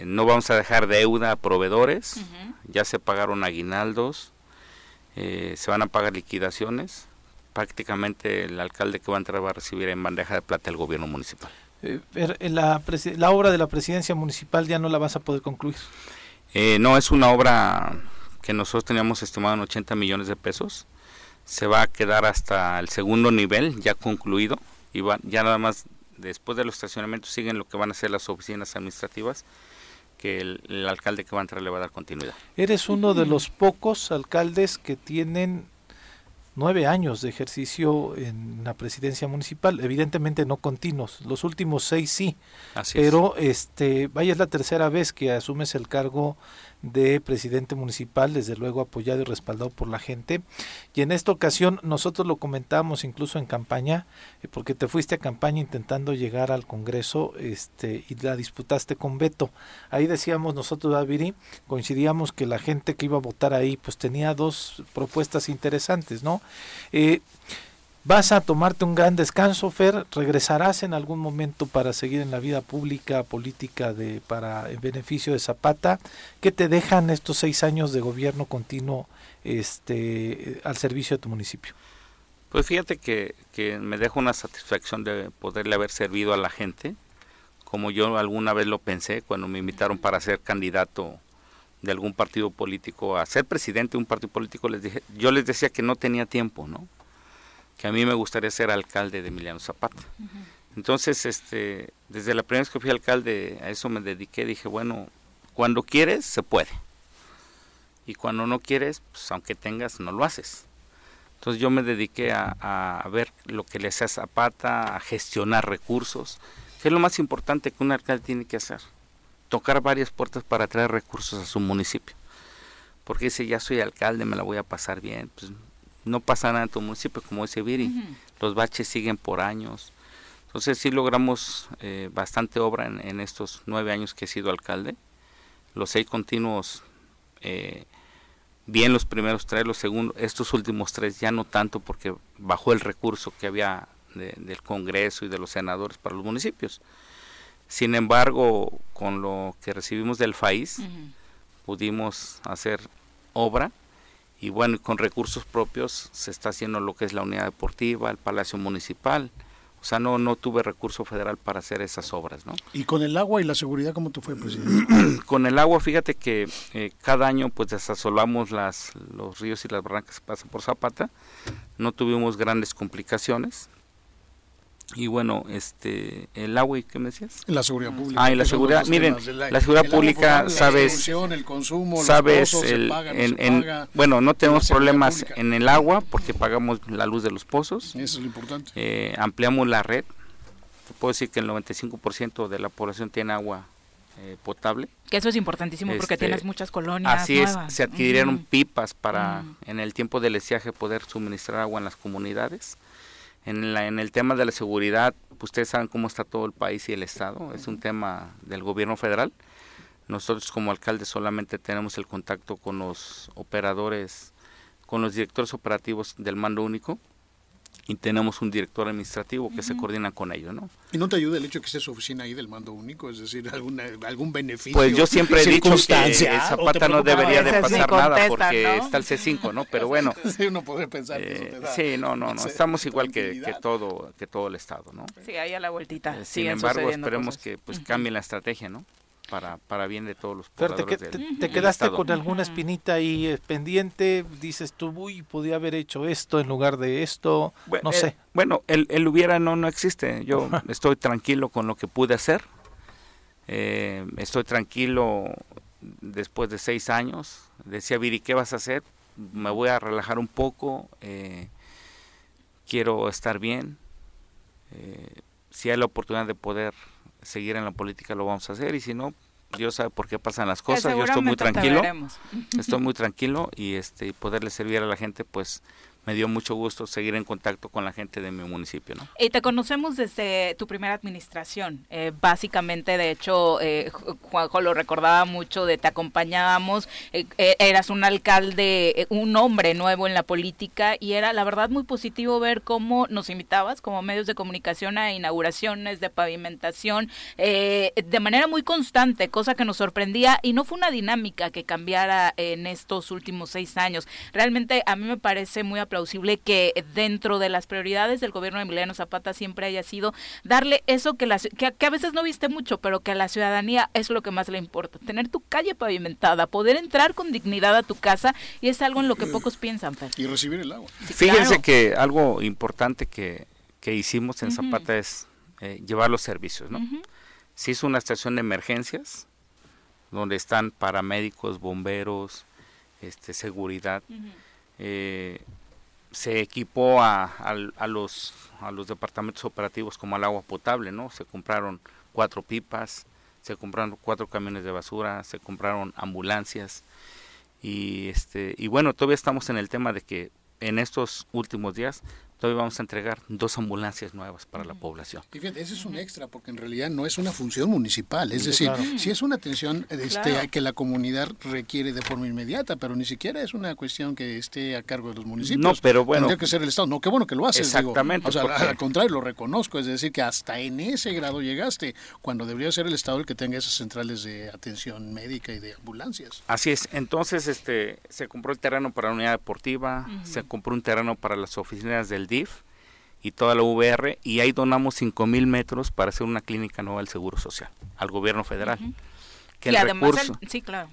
no vamos a dejar deuda a proveedores, ya se pagaron aguinaldos, eh, se van a pagar liquidaciones. Prácticamente el alcalde que va a entrar va a recibir en bandeja de plata el gobierno municipal. Eh, la, la, obra de la presidencia municipal ya no la vas a poder concluir. Eh, no, es una obra que nosotros teníamos estimado en 80 millones de pesos. Se va a quedar hasta el segundo nivel ya concluido y va, ya nada más después de los estacionamientos siguen lo que van a ser las oficinas administrativas que el, alcalde que va a entrar le va a dar continuidad. Eres uno de los pocos alcaldes que tienen nueve años de ejercicio en la presidencia municipal, evidentemente no continuos, los últimos seis sí, pero este, vaya es la tercera vez que asumes el cargo de presidente municipal, desde luego apoyado y respaldado por la gente. Y en esta ocasión nosotros lo comentamos incluso en campaña, eh, porque te fuiste a campaña intentando llegar al Congreso este, y la disputaste con Beto. Ahí decíamos nosotros, Daviri, coincidíamos que la gente que iba a votar ahí pues tenía dos propuestas interesantes, ¿no? Eh, Vas a tomarte un gran descanso, Fer, regresarás en algún momento para seguir en la vida pública, política, de, para en beneficio de Zapata. ¿Qué te dejan estos seis años de gobierno continuo este, al servicio de tu municipio? Pues fíjate que, que me deja una satisfacción de poderle haber servido a la gente, como yo alguna vez lo pensé cuando me invitaron para ser candidato de algún partido político a ser presidente de un partido político, les dije, yo les decía que no tenía tiempo, ¿no? Que a mí me gustaría ser alcalde de Emiliano Zapata. Entonces, este, desde la primera vez que fui alcalde, a eso me dediqué, dije, bueno, cuando quieres, se puede. Y cuando no quieres, pues aunque tengas, no lo haces. Entonces yo me dediqué a, a ver lo que le hacía Zapata, a gestionar recursos, que es lo más importante que un alcalde tiene que hacer. Tocar varias puertas para traer recursos a su municipio. Porque dice, ya soy alcalde, me la voy a pasar bien. Pues no pasa nada en tu municipio, como dice Viri, los baches siguen por años. Entonces sí logramos eh, bastante obra en, estos nueve años que he sido alcalde. Los seis continuos, eh, bien los primeros tres, los segundos, estos últimos tres ya no tanto porque bajó el recurso que había del Congreso y de los senadores para los municipios. Sin embargo, con lo que recibimos del país, pudimos hacer obra y bueno, con recursos propios se está haciendo lo que es la unidad deportiva, el Palacio Municipal. O sea, no, no tuve recurso federal para hacer esas obras, ¿no? ¿Y con el agua y la seguridad cómo te fue, presidente? con el agua, fíjate que eh, cada año pues desasolamos las, los ríos y las barrancas que pasan por Zapata. No tuvimos grandes complicaciones y bueno, este, el agua y qué me decías? La seguridad pública. Ah, y la seguridad, miren, la, seguridad pública, sabes, el consumo, sabes, el, en, bueno, no tenemos problemas en el agua porque pagamos la luz de los pozos. Eso es lo importante. Eh, ampliamos la red. Te puedo decir que el 95% de la población tiene agua eh, potable. Que eso es importantísimo porque este, tienes muchas colonias. Así es, se adquirieron pipas para en el tiempo del estiaje poder suministrar agua en las comunidades. En, la, en el tema de la seguridad, pues, ustedes saben cómo está todo el país y el Estado, es un tema del gobierno federal. Nosotros como alcaldes solamente tenemos el contacto con los operadores, con los directores operativos del mando único y tenemos un director administrativo que se coordina con ellos, ¿no? ¿Y no te ayuda el hecho que esté su oficina ahí del mando único? Es decir, alguna, algún beneficio. Pues yo siempre he dicho que Zapata no debería de pasar nada porque está el C5, ¿no? Pero bueno. sí, uno puede pensar que eso te da Sí, no, no, no. Estamos igual que, que, todo que todo el Estado, ¿no? Sí, ahí a la vueltita. Eh, sin embargo, esperemos que pues cambie la estrategia, ¿no? Para, para bien de todos los Pero te, te, quedaste con alguna espinita ahí eh, pendiente, dices tú, uy, podía haber hecho esto en lugar de esto, no sé. Bueno, el, el, hubiera no, no existe, yo estoy tranquilo con lo que pude hacer, eh, estoy tranquilo después de seis años, decía Viri, ¿qué vas a hacer? Me voy a relajar un poco, eh, quiero estar bien, si hay la oportunidad de poder seguir en la política lo vamos a hacer y si no Dios sabe por qué pasan las cosas yo estoy muy tranquilo estoy muy tranquilo y este poderle servir a la gente pues me dio mucho gusto seguir en contacto con la gente de mi municipio. ¿no? Y te conocemos desde tu primera administración. Eh, básicamente, de hecho, eh, Juanjo lo recordaba mucho, de te acompañábamos, eh, eras un alcalde, un hombre nuevo en la política y era la verdad muy positivo ver cómo nos invitabas como medios de comunicación a inauguraciones de pavimentación de manera muy constante, cosa que nos sorprendía y no fue una dinámica que cambiara en estos últimos seis años. Realmente a mí me parece muy plausible que dentro de las prioridades del gobierno de Emiliano Zapata siempre haya sido darle eso que, las, que, a veces no viste mucho, pero que a la ciudadanía es lo que más le importa, tener tu calle pavimentada, poder entrar con dignidad a tu casa y es algo en lo que pocos piensan. Y recibir el agua. Fíjense que algo importante que, que hicimos en Zapata es eh, llevar los servicios, ¿no? Se hizo una estación de emergencias donde están paramédicos, bomberos, este, seguridad se equipó a, a, los, a los departamentos operativos como al agua potable, ¿no? Se compraron cuatro pipas, se compraron cuatro camiones de basura, se compraron ambulancias y este y bueno, todavía estamos en el tema de que en estos últimos días todavía vamos a entregar dos ambulancias nuevas para la población. Y fíjate, ese es un extra porque en realidad no es una función municipal, es decir, si es una atención este, que la comunidad requiere de forma inmediata, pero ni siquiera es una cuestión que esté a cargo de los municipios. No, pero bueno. Tendría que ser el Estado. No, qué bueno que lo haces. Exactamente. o sea, al contrario, lo reconozco, es decir, que hasta en ese grado llegaste, cuando debería ser el Estado el que tenga esas centrales de atención médica y de ambulancias. Así es. Entonces, este, se compró el terreno para la unidad deportiva, se compró un terreno para las oficinas del DIF y toda la VR y ahí donamos 5 mil metros para hacer una clínica nueva del Seguro Social al gobierno federal. Que el, recurso,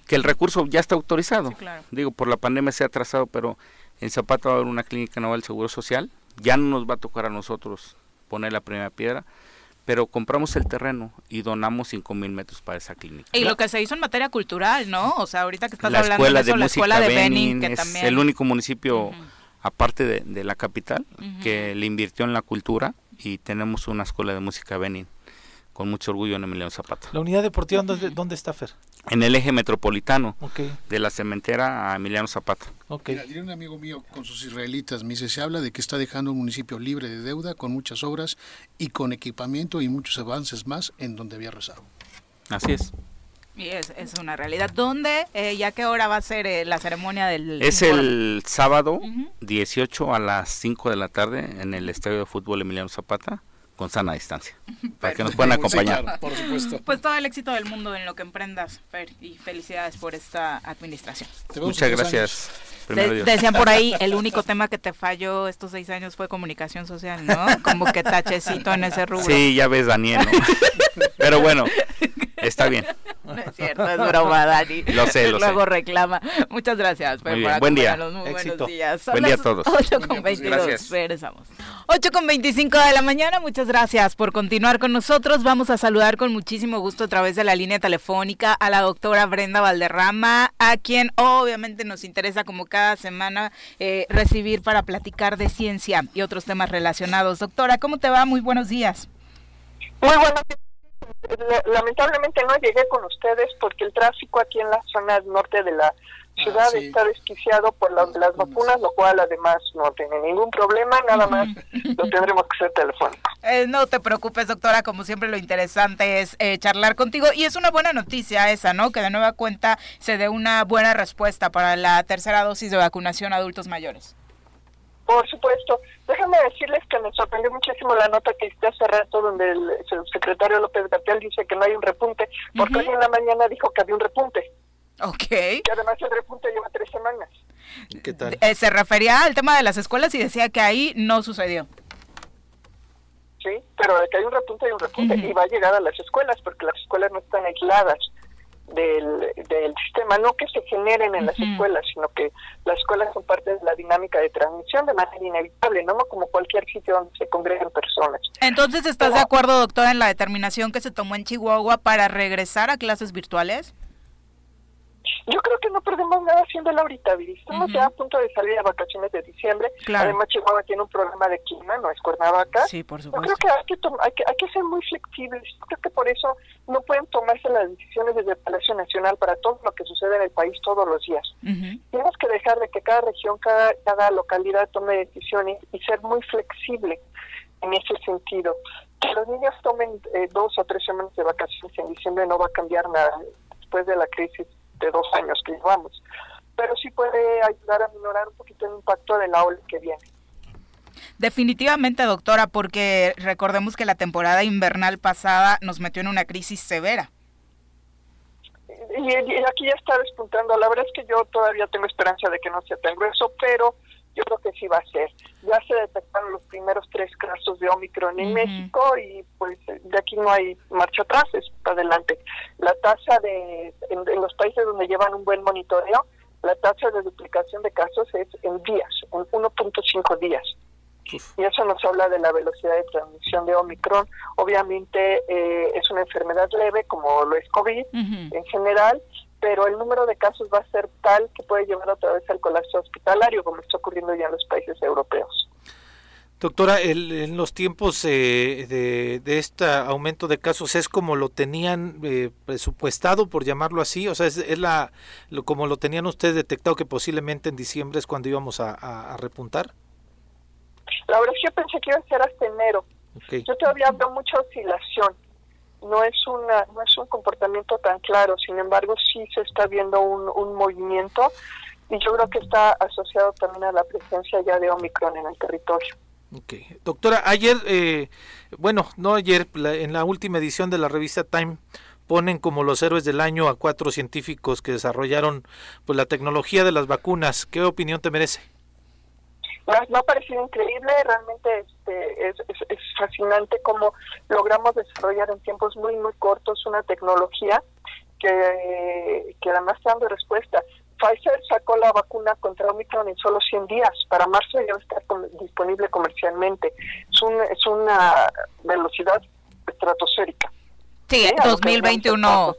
que el recurso ya está autorizado. Digo, por la pandemia se ha atrasado, pero en Zapata va a haber una clínica nueva del Seguro Social. Ya no nos va a tocar a nosotros poner la primera piedra, pero compramos el terreno y donamos 5 mil metros para esa clínica. Y lo que se hizo en materia cultural, ¿no? O sea, ahorita que estás hablando de eso, la escuela de Benin, que es el único municipio aparte de, la capital, que le invirtió en la cultura y tenemos una escuela de música Benin con mucho orgullo en Emiliano Zapata. ¿La unidad deportiva dónde, dónde está, Fer? En el eje metropolitano, de la cementera a Emiliano Zapata. Okay. Mira, un amigo mío con sus israelitas, me dice, se habla de que está dejando un municipio libre de deuda, con muchas obras y con equipamiento y muchos avances más en donde había rezado. Así es. Y es, es una realidad. ¿Dónde, eh, ya qué hora va a ser eh, la ceremonia del... Es el sábado 18 a las 5 de la tarde en el Estadio de Fútbol Emiliano Zapata con sana distancia, para que nos puedan acompañar. por supuesto. Pues todo el éxito del mundo en lo que emprendas, Fer, y felicidades por esta administración. Muchas gracias. decían por ahí, el único tema que te falló estos seis años fue comunicación social, ¿no? Como que tachecito en ese rubro. Sí, ya ves, Daniel, ¿no? Pero bueno, está bien. No es cierto, es broma, Dani. Lo sé, lo Luego reclama. Muchas gracias, Fer, por Buen día. Muy buenos días. Buen día a todos. 8 con 22. Regresamos. 8 con 25 de la mañana. Muchas gracias por continuar con nosotros. Vamos a saludar con muchísimo gusto a través de la línea telefónica a la doctora Brenda Valderrama, a quien obviamente nos interesa como cada semana eh, recibir para platicar de ciencia y otros temas relacionados. Doctora, ¿cómo te va? Muy buenos días. Muy buenos días lamentablemente no llegué con ustedes porque el tráfico aquí en la zona norte de la ciudad ah, está desquiciado por las vacunas, lo cual además no tiene ningún problema, nada más lo tendremos que hacer telefónico. Eh, no te preocupes, doctora, como siempre lo interesante es eh, charlar contigo y es una buena noticia esa, ¿no? Que de nueva cuenta se dé una buena respuesta para la tercera dosis de vacunación a adultos mayores. Por supuesto. Déjame decirles que me sorprendió muchísimo la nota que hiciste hace rato donde el, secretario López Gatel dice que no hay un repunte, porque hoy en la mañana dijo que había un repunte. Ok. Que además el repunte lleva tres semanas. ¿Qué tal? Eh, se refería al tema de las escuelas y decía que ahí no sucedió. Sí, pero de que hay un repunte, hay un repunte. Y va a llegar a las escuelas, porque las escuelas no están aisladas del, del sistema, no que se generen en las escuelas, sino que las escuelas son parte de la dinámica de transmisión de manera inevitable, no como cualquier sitio donde se congregan personas. Entonces, ¿estás de acuerdo, doctora, en la determinación que se tomó en Chihuahua para regresar a clases virtuales? Yo creo que no perdemos nada haciéndolo ahorita, Estamos ya a punto de salir a vacaciones de diciembre. Además, Chihuahua tiene un problema de clima, no es Cuernavaca. Sí, por supuesto. Yo creo que hay que, hay que, hay que ser muy flexibles. Yo creo que por eso no pueden tomarse las decisiones desde el Palacio Nacional para todo lo que sucede en el país todos los días. Tenemos que dejar de que cada región, cada, cada localidad tome decisiones y ser muy flexible en ese sentido. Que los niños tomen eh, dos o tres semanas de vacaciones en diciembre no va a cambiar nada después de la crisis de dos años que llevamos, pero sí puede ayudar a minorar un poquito el impacto de la ola que viene. Definitivamente, doctora, porque recordemos que la temporada invernal pasada nos metió en una crisis severa. Y, aquí ya está despuntando. La verdad es que yo todavía tengo esperanza de que no sea tan grueso, pero yo creo que sí va a ser. Ya se detectaron los primeros tres casos de Omicron en México y pues de aquí no hay marcha atrás, es para adelante. La tasa de, en, los países donde llevan un buen monitoreo, la tasa de duplicación de casos es en días, en 1.5 días. Y eso nos habla de la velocidad de transmisión de Omicron. Obviamente eh, es una enfermedad leve como lo es COVID en general, pero el número de casos va a ser tal que puede llevar otra vez al colapso hospitalario, como está ocurriendo ya en los países europeos. Doctora, en los tiempos eh, de, de, este aumento de casos es como lo tenían eh, presupuestado, por llamarlo así, o sea, es, la como lo tenían ustedes detectado que posiblemente en diciembre es cuando íbamos a, repuntar. La verdad es que yo pensé que iba a ser hasta enero. Yo todavía veo mucha oscilación. No es una no es un comportamiento tan claro. Sin embargo, sí se está viendo un, un movimiento y yo creo que está asociado también a la presencia ya de Omicron en el territorio. Ok. Doctora, ayer, eh, bueno, no ayer, en la última edición de la revista Time ponen como los héroes del año a cuatro científicos que desarrollaron pues la tecnología de las vacunas. ¿Qué opinión te merece? Me ha parecido increíble, realmente este, es, es, fascinante cómo logramos desarrollar en tiempos muy, muy cortos una tecnología que, que además está dando respuesta. Pfizer sacó la vacuna contra Omicron en solo 100 días. Para marzo ya va a estar disponible comercialmente. Es, es una velocidad estratosférica. Sí, 2021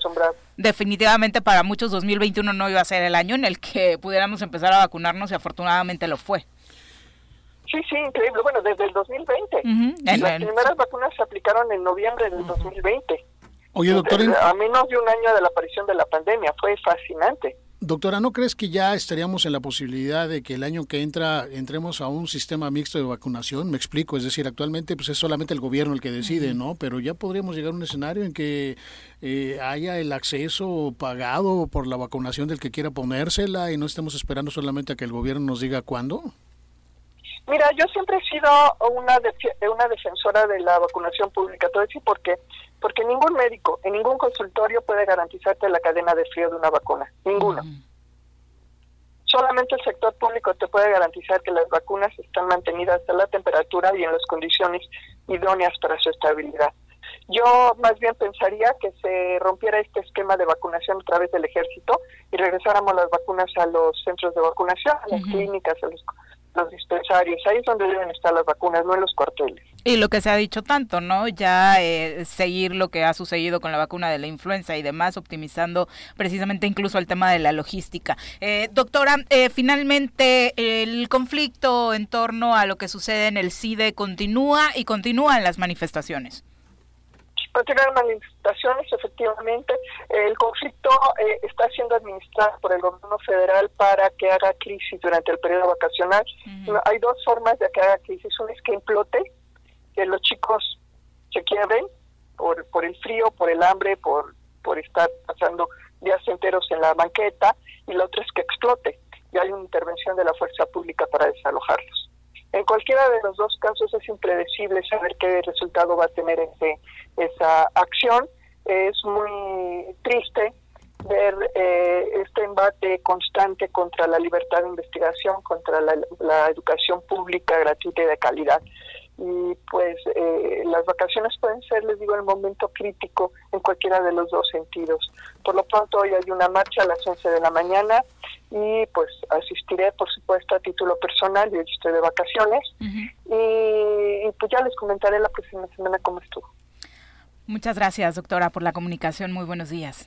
definitivamente para muchos 2021 no iba a ser el año en el que pudiéramos empezar a vacunarnos y afortunadamente lo fue. Sí, sí, increíble. Bueno, desde el 2020. Las primeras vacunas se aplicaron en noviembre del 2020. Oye, doctor. A menos de un año de la aparición de la pandemia. Fue fascinante. Doctora, ¿no crees que ya estaríamos en la posibilidad de que el año que entra entremos a un sistema mixto de vacunación? Me explico, es decir, actualmente pues es solamente el gobierno el que decide, ¿no? Pero ya podríamos llegar a un escenario en que eh, haya el acceso pagado por la vacunación del que quiera ponérsela y no estemos esperando solamente a que el gobierno nos diga cuándo. Mira, yo siempre he sido una, una defensora de la vacunación pública. Te voy a decir por qué porque ningún médico en ningún consultorio puede garantizarte la cadena de frío de una vacuna, ninguno. Solamente el sector público te puede garantizar que las vacunas están mantenidas a la temperatura y en las condiciones idóneas para su estabilidad. Yo más bien pensaría que se rompiera este esquema de vacunación a través del ejército y regresáramos las vacunas a los centros de vacunación, a las clínicas, a los los dispensarios, ahí es donde deben estar las vacunas, no en los cuarteles. Y lo que se ha dicho tanto, ¿no? Ya eh, seguir lo que ha sucedido con la vacuna de la influenza y demás, optimizando precisamente incluso el tema de la logística. Eh, doctora, eh, finalmente el conflicto en torno a lo que sucede en el CIDE continúa y continúan las manifestaciones tener manifestaciones, efectivamente. El conflicto eh, está siendo administrado por el gobierno federal para que haga crisis durante el periodo vacacional. Hay dos formas de que haga crisis. Una es que implote, que los chicos se quiebren por, por el frío, por el hambre, por, por estar pasando días enteros en la banqueta. Y la otra es que explote y hay una intervención de la fuerza pública para desalojarlos. En cualquiera de los dos casos es impredecible saber qué resultado va a tener ese, esa acción. Es muy triste ver eh, este embate constante contra la libertad de investigación, contra la educación pública gratuita y de calidad y pues eh, las vacaciones pueden ser, les digo, el momento crítico en cualquiera de los dos sentidos. Por lo pronto hoy hay una marcha a las 11 de la mañana y pues asistiré, por supuesto, a título personal, yo estoy de vacaciones y, pues ya les comentaré la próxima semana cómo estuvo. Muchas gracias, doctora, por la comunicación. Muy buenos días.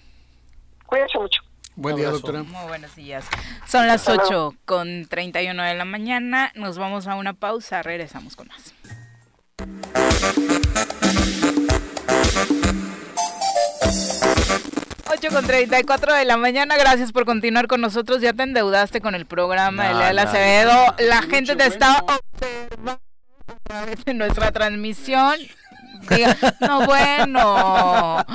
Cuídense mucho. Buen día, doctora. Muy buenos días. Son las 8 con 31 de la mañana. Nos vamos a una pausa. Regresamos con más. 8 con 34 de la mañana, gracias por continuar con nosotros. Ya te endeudaste con el programa de Leal Acevedo. la gente te está observando en nuestra transmisión no, bueno.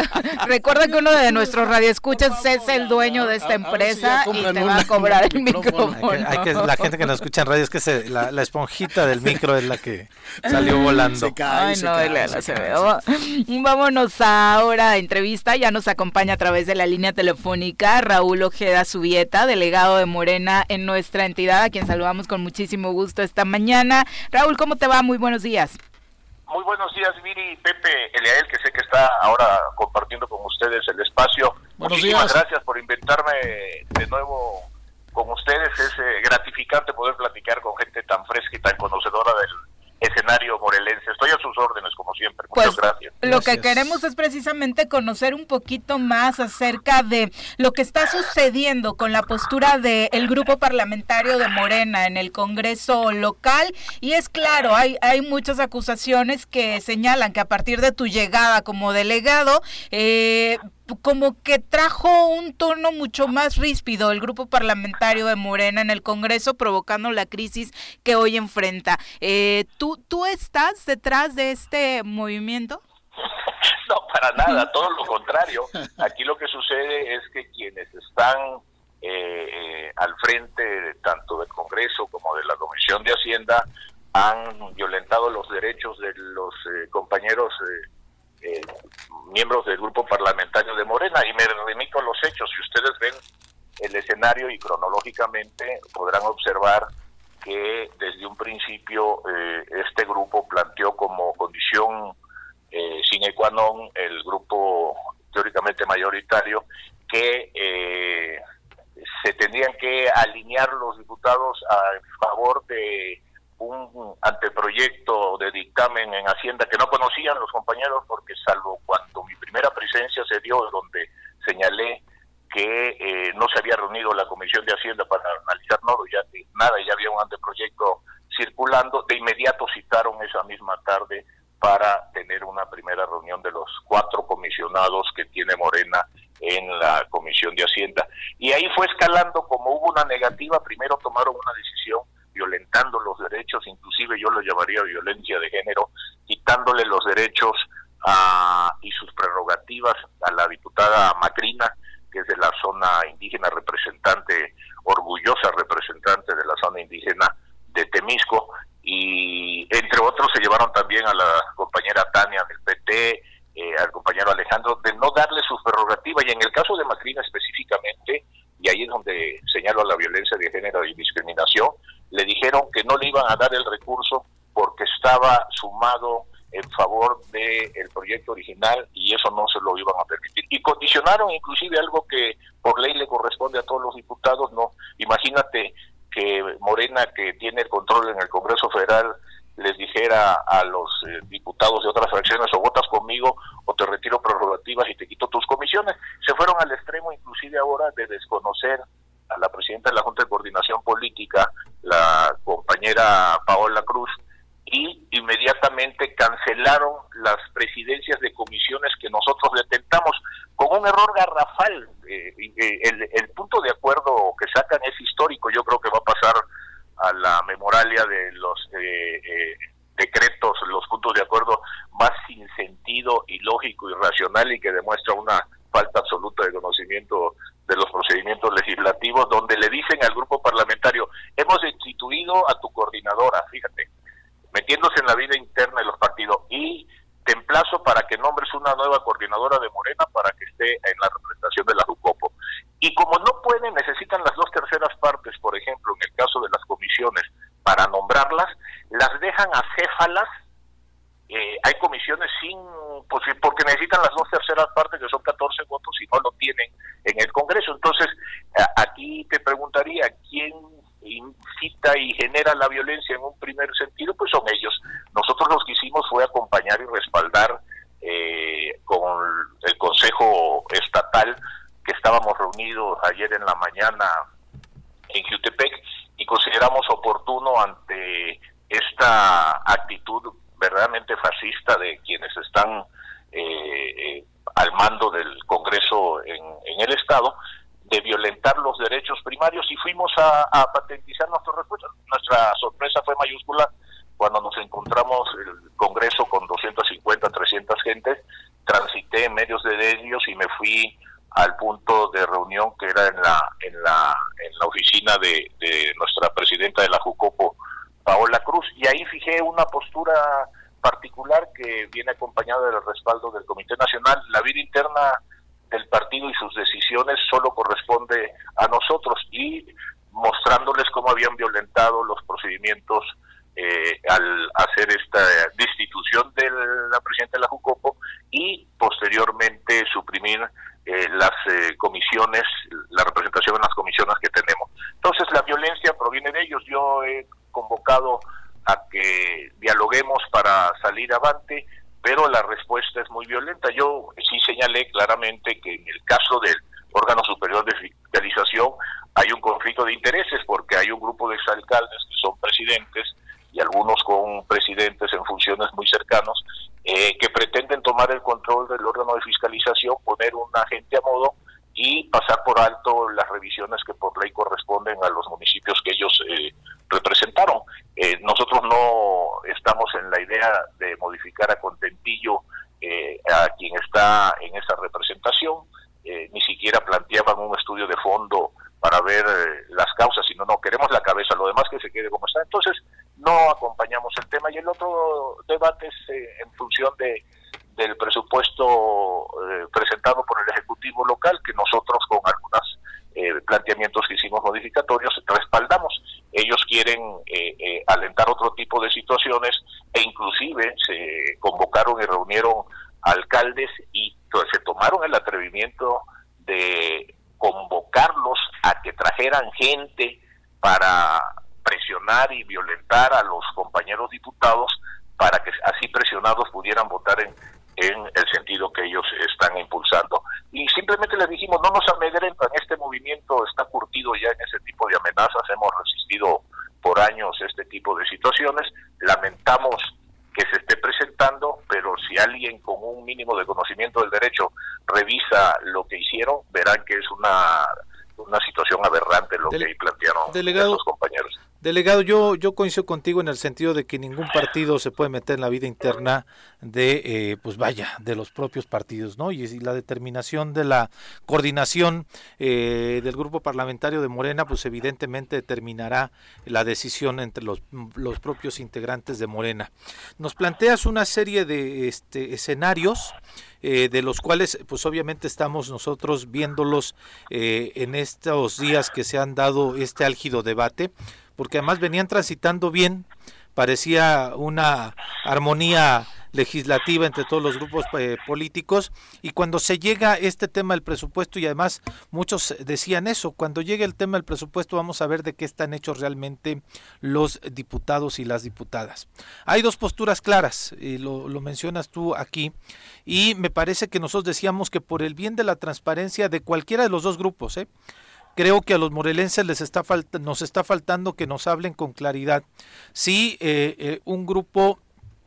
Recuerda que uno de nuestros radioescuchas es el dueño de esta empresa y te va a cobrar el micrófono. Hay que, la gente que nos escucha en radio es que la, esponjita del micro es la que salió volando. Ay, no, Vámonos ahora a entrevista. Ya nos acompaña a través de la línea telefónica Raúl Ojeda Subieta, delegado de Morena en nuestra entidad, a quien saludamos con muchísimo gusto esta mañana. Raúl, ¿cómo te va? Muy buenos días. Muy buenos días, Viri, Pepe, Eliael, que sé que está ahora compartiendo con ustedes el espacio. Muchísimas gracias por invitarme de nuevo con ustedes. Es eh, gratificante poder platicar con gente tan fresca y tan conocedora del escenario morelense. Estoy a sus órdenes, como siempre. Muchas pues, gracias. lo que queremos es precisamente conocer un poquito más acerca de lo que está sucediendo con la postura del grupo parlamentario de Morena en el Congreso local. Y es claro, hay, hay muchas acusaciones que señalan que a partir de tu llegada como delegado, eh, como que trajo un tono mucho más ríspido el grupo parlamentario de Morena en el Congreso, provocando la crisis que hoy enfrenta. Eh, ¿tú, ¿Tú estás detrás de este movimiento? No, para nada, todo lo contrario. Aquí lo que sucede es que quienes están eh, eh, al frente tanto del Congreso como de la Comisión de Hacienda han violentado los derechos de los compañeros eh, miembros del grupo parlamentario de Morena y me remito a los hechos. Si ustedes ven el escenario y cronológicamente podrán observar que desde un principio eh, este grupo planteó como condición eh, sine qua non el grupo teóricamente mayoritario que eh, se tendrían que alinear los diputados a favor de un anteproyecto de dictamen en Hacienda que no conocían los compañeros porque salvo cuando mi primera presencia se dio donde señalé que eh, no se había reunido la Comisión de Hacienda para analizar nada, ya, nada, ya había un anteproyecto circulando, de inmediato citaron esa misma tarde para tener una primera reunión de los cuatro comisionados que tiene Morena en la Comisión de Hacienda. Y ahí fue escalando, como hubo una negativa, primero tomaron una decisión violentando los derechos, inclusive yo lo llamaría violencia de género, quitándole los derechos a, y sus prerrogativas a la diputada Macrina, que es de la zona indígena representante, orgullosa representante de la zona indígena de Temisco, y entre otros se llevaron también a la compañera Tania del PT, eh, al compañero Alejandro, de no darle sus prerrogativas, y en el caso de Macrina específicamente, y ahí es donde señalo la violencia de género y discriminación, le dijeron que no le iban a dar el recurso porque estaba en favor del el proyecto original y eso no se lo iban a permitir. Y condicionaron inclusive algo pero la respuesta es muy señalé claramente que en el caso del órgano superior de fiscalización hay un conflicto de intereses porque hay un grupo de exalcaldes que son presidentes y algunos con presidentes en funciones muy cercanos eh, que pretenden tomar el control del órgano de fiscalización, poner un agente a modo y pasar por alto las revisiones que por ley corresponden a los municipios que ellos eh, representaron. Eh, nosotros no estamos en la idea de modificar a contentillo a quien está en esa representación, ni siquiera planteaban un estudio de fondo para ver las causas, sino no, queremos la cabeza, lo demás que se quede como está. Entonces, no acompañamos el tema y el otro debate es en función de del presupuesto eh, presentado por el Ejecutivo local, que nosotros con algunos eh, planteamientos que hicimos modificatorios respaldamos. Ellos quieren eh, alentar otro tipo de situaciones e inclusive se convocaron y reunieron alcaldes y se tomaron el atrevimiento de convocarlos a que trajeran gente para presionar y violentar a los compañeros diputados para que así presionados pudieran votar en, en el sentido que ellos están impulsando. Y simplemente les dijimon no nos amedrentan, este movimiento está curtido ya en ese tipo de amenazas, hemos resistido por años este tipo de situaciones, lamentamos que se esté presentando, pero si alguien con un mínimo de conocimiento del derecho revisa lo que hicieron, verán que es una, una situación aberrante lo que plantearon los compañeros. Delegado, yo, yo coincido contigo en el sentido de que ningún partido se puede meter en la vida interna de, eh, pues vaya, de los propios partidos, ¿no? Y, la determinación de la coordinación eh, del grupo parlamentario de Morena, pues evidentemente determinará la decisión entre los, los propios integrantes de Morena. Nos planteas una serie de este, escenarios. Eh, de los cuales pues obviamente estamos nosotros viéndolos en estos días que se han dado este álgido debate porque además venían transitando bien, parecía una armonía legislativa entre todos los grupos eh, políticos y cuando se llega este tema del presupuesto y además muchos decían eso, cuando llegue el tema del presupuesto vamos a ver de qué están hechos realmente los diputados y las diputadas. Hay dos posturas claras, y lo, lo mencionas tú aquí, y me parece que nosotros decíamos que por el bien de la transparencia de cualquiera de los dos grupos, ¿eh? Creo que a los morelenses les está nos está faltando que nos hablen con claridad. Si eh, eh, un grupo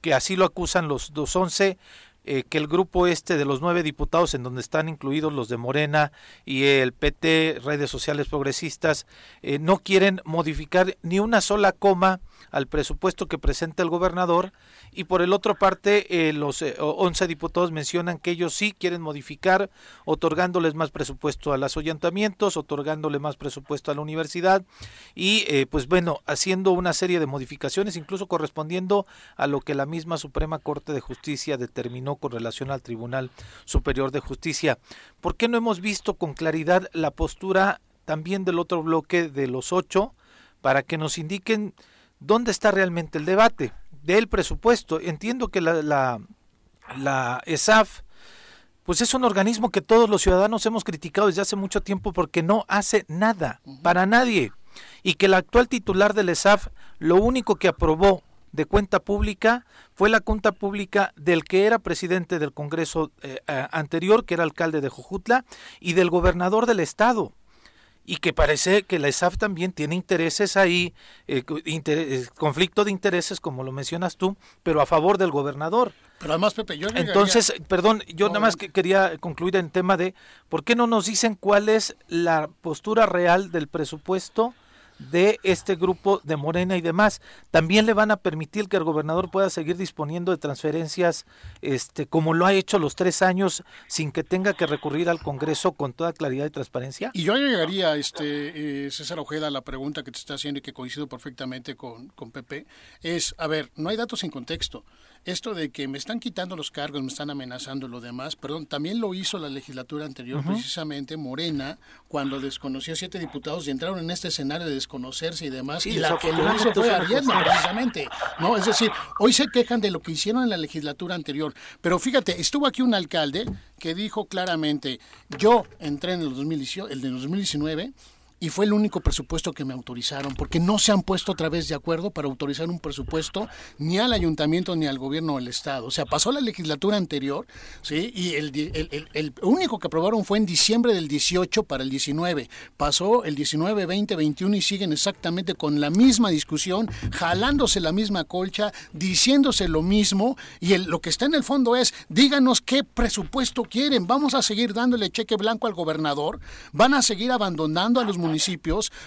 que así lo acusan los dos once eh, que el grupo este de los nueve diputados en donde están incluidos los de Morena y el PT, redes sociales progresistas, eh, no quieren modificar ni una sola coma al presupuesto que presenta el gobernador y por el otro parte eh, los once diputados mencionan que ellos sí quieren modificar otorgándoles más presupuesto a los ayuntamientos, otorgándole más presupuesto a la universidad y pues bueno, haciendo una serie de modificaciones incluso correspondiendo a lo que la misma Suprema Corte de Justicia determinó con relación al Tribunal Superior de Justicia. ¿Por qué no hemos visto con claridad la postura también del otro bloque de los ocho para que nos indiquen dónde está realmente el debate del presupuesto? Entiendo que la, la, la ESAF pues es un organismo que todos los ciudadanos hemos criticado desde hace mucho tiempo porque no hace nada para nadie y que el actual titular del ESAF lo único que aprobó de cuenta pública fue la cuenta pública del que era presidente del Congreso eh, anterior, que era alcalde de Jojutla, y del gobernador del estado. Y que parece que la ESAF también tiene intereses ahí, eh, eh, conflicto de intereses, como lo mencionas tú, pero a favor del gobernador. Pero además, Pepe, yo Entonces, perdón, yo nada más que quería concluir en tema de por qué no nos dicen cuál es la postura real del presupuesto de este grupo de Morena y demás. También le van a permitir que el gobernador pueda seguir disponiendo de transferencias, este, como lo ha hecho los tres años, sin que tenga que recurrir al Congreso con toda claridad y transparencia. Y yo llegaría, este, eh, César Ojeda, la pregunta que te está haciendo y que coincido perfectamente con, con Pepe, es, a ver, no hay datos sin contexto esto de que me están quitando los cargos, me están amenazando lo demás, perdón, también lo hizo la legislatura anterior, precisamente Morena, cuando desconoció a siete diputados y entraron en este escenario de desconocerse y demás, y la que lo hizo fue Ariadna, precisamente, ¿no? Es decir, hoy se quejan de lo que hicieron en la legislatura anterior, pero fíjate, estuvo aquí un alcalde que dijo claramente, yo entré en el, 2018, el de 2019 y fue el único presupuesto que me autorizaron, porque no se han puesto otra vez de acuerdo para autorizar un presupuesto ni al ayuntamiento ni al gobierno del estado. O sea, pasó la legislatura anterior, ¿sí? Y el, el, único que aprobaron fue en diciembre del 18 para el 19. Pasó el 19, 20, 21 y siguen exactamente con la misma discusión, jalándose la misma colcha, diciéndose lo mismo y lo que está en el fondo es, díganos qué presupuesto quieren, vamos a seguir dándole cheque blanco al gobernador, van a seguir abandonando a los municipios,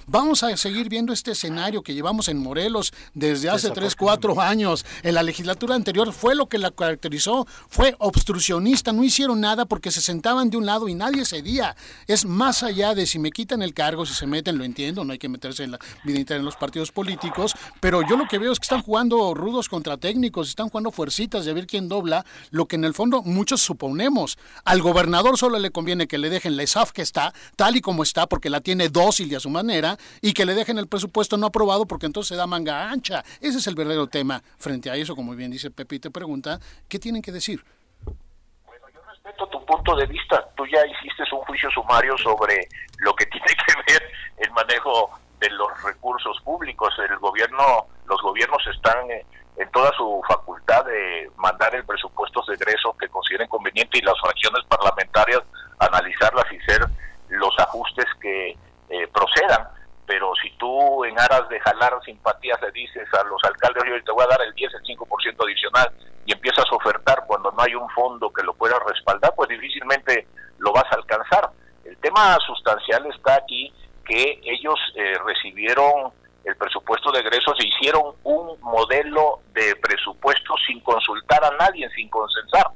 vamos a seguir viendo este escenario que llevamos en Morelos desde hace 3, 4 años. En la legislatura anterior fue lo que la caracterizó, fue obstruccionista, no hicieron nada porque se sentaban de un lado y nadie cedía. Es más allá de si me quitan el cargo, si se meten, lo entiendo, no hay que meterse en la vida en los partidos políticos, pero yo lo que veo es que están jugando rudos contra técnicos, están jugando fuercitas de ver quién dobla, lo que en el fondo muchos suponemos. Al gobernador solo le conviene que le dejen la ESAF que está, tal y como está, porque la tiene dócil y a su manera, y que le dejen el presupuesto no aprobado porque entonces se da manga ancha. Ese es el verdadero tema. Frente a eso, como bien dice Pepe y te pregunta, ¿qué tienen que decir? Bueno, yo respeto tu punto de vista. Tú ya hiciste un juicio sumario sobre lo que tiene que ver el manejo de los recursos públicos. El gobierno, los gobiernos están eh, en toda su facultad de mandar el presupuesto de egreso que consideren conveniente y las fracciones parlamentarias analizarlas y hacer los ajustes que eh, procedan. Pero si tú en aras de jalar simpatías le dices a los alcaldes, oye, te voy a dar el 10, el 5% adicional y empiezas a ofertar cuando no hay un fondo que lo pueda respaldar, pues difícilmente lo vas a alcanzar. El tema sustancial está aquí que ellos eh, recibieron el presupuesto de egresos e hicieron un modelo de presupuesto sin consultar a nadie, sin consensar.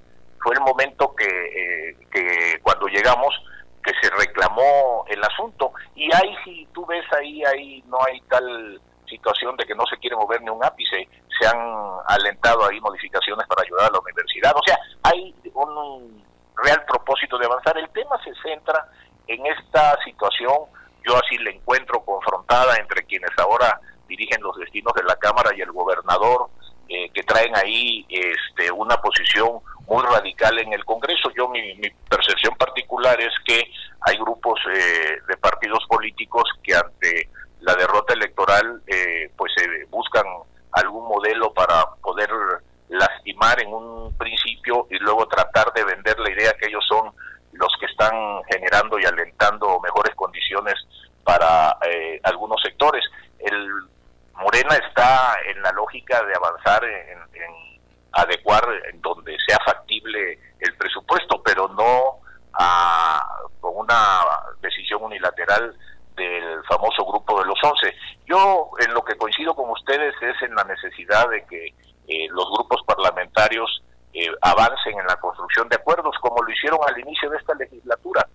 Fue el momento que, eh, que cuando llegamos que se reclamó el asunto. Y ahí si tú ves ahí ahí no hay tal situación de que no se quiere mover ni un ápice. Se han alentado ahí modificaciones para ayudar a la universidad. O sea hay un real propósito de avanzar. El tema se centra en esta situación. Yo así le encuentro confrontada entre quienes ahora dirigen los destinos de la Cámara y el gobernador, eh, que traen ahí este, una posición muy radical en el Congreso. Yo mi, percepción particular es que hay grupos eh, de partidos políticos que ante la derrota electoral eh, pues buscan algún modelo para poder lastimar en un principio y luego tratar de vender la idea que ellos son los que están generando y alentando mejores condiciones para eh, algunos sectores. El Morena está en la lógica de avanzar en, adecuar en donde sea factible el presupuesto, pero no con una decisión unilateral del famoso grupo de los once. Yo en lo que coincido con ustedes es en la necesidad de que eh, los grupos parlamentarios eh, avancen en la construcción de acuerdos, como lo hicieron al inicio de esta legislatura.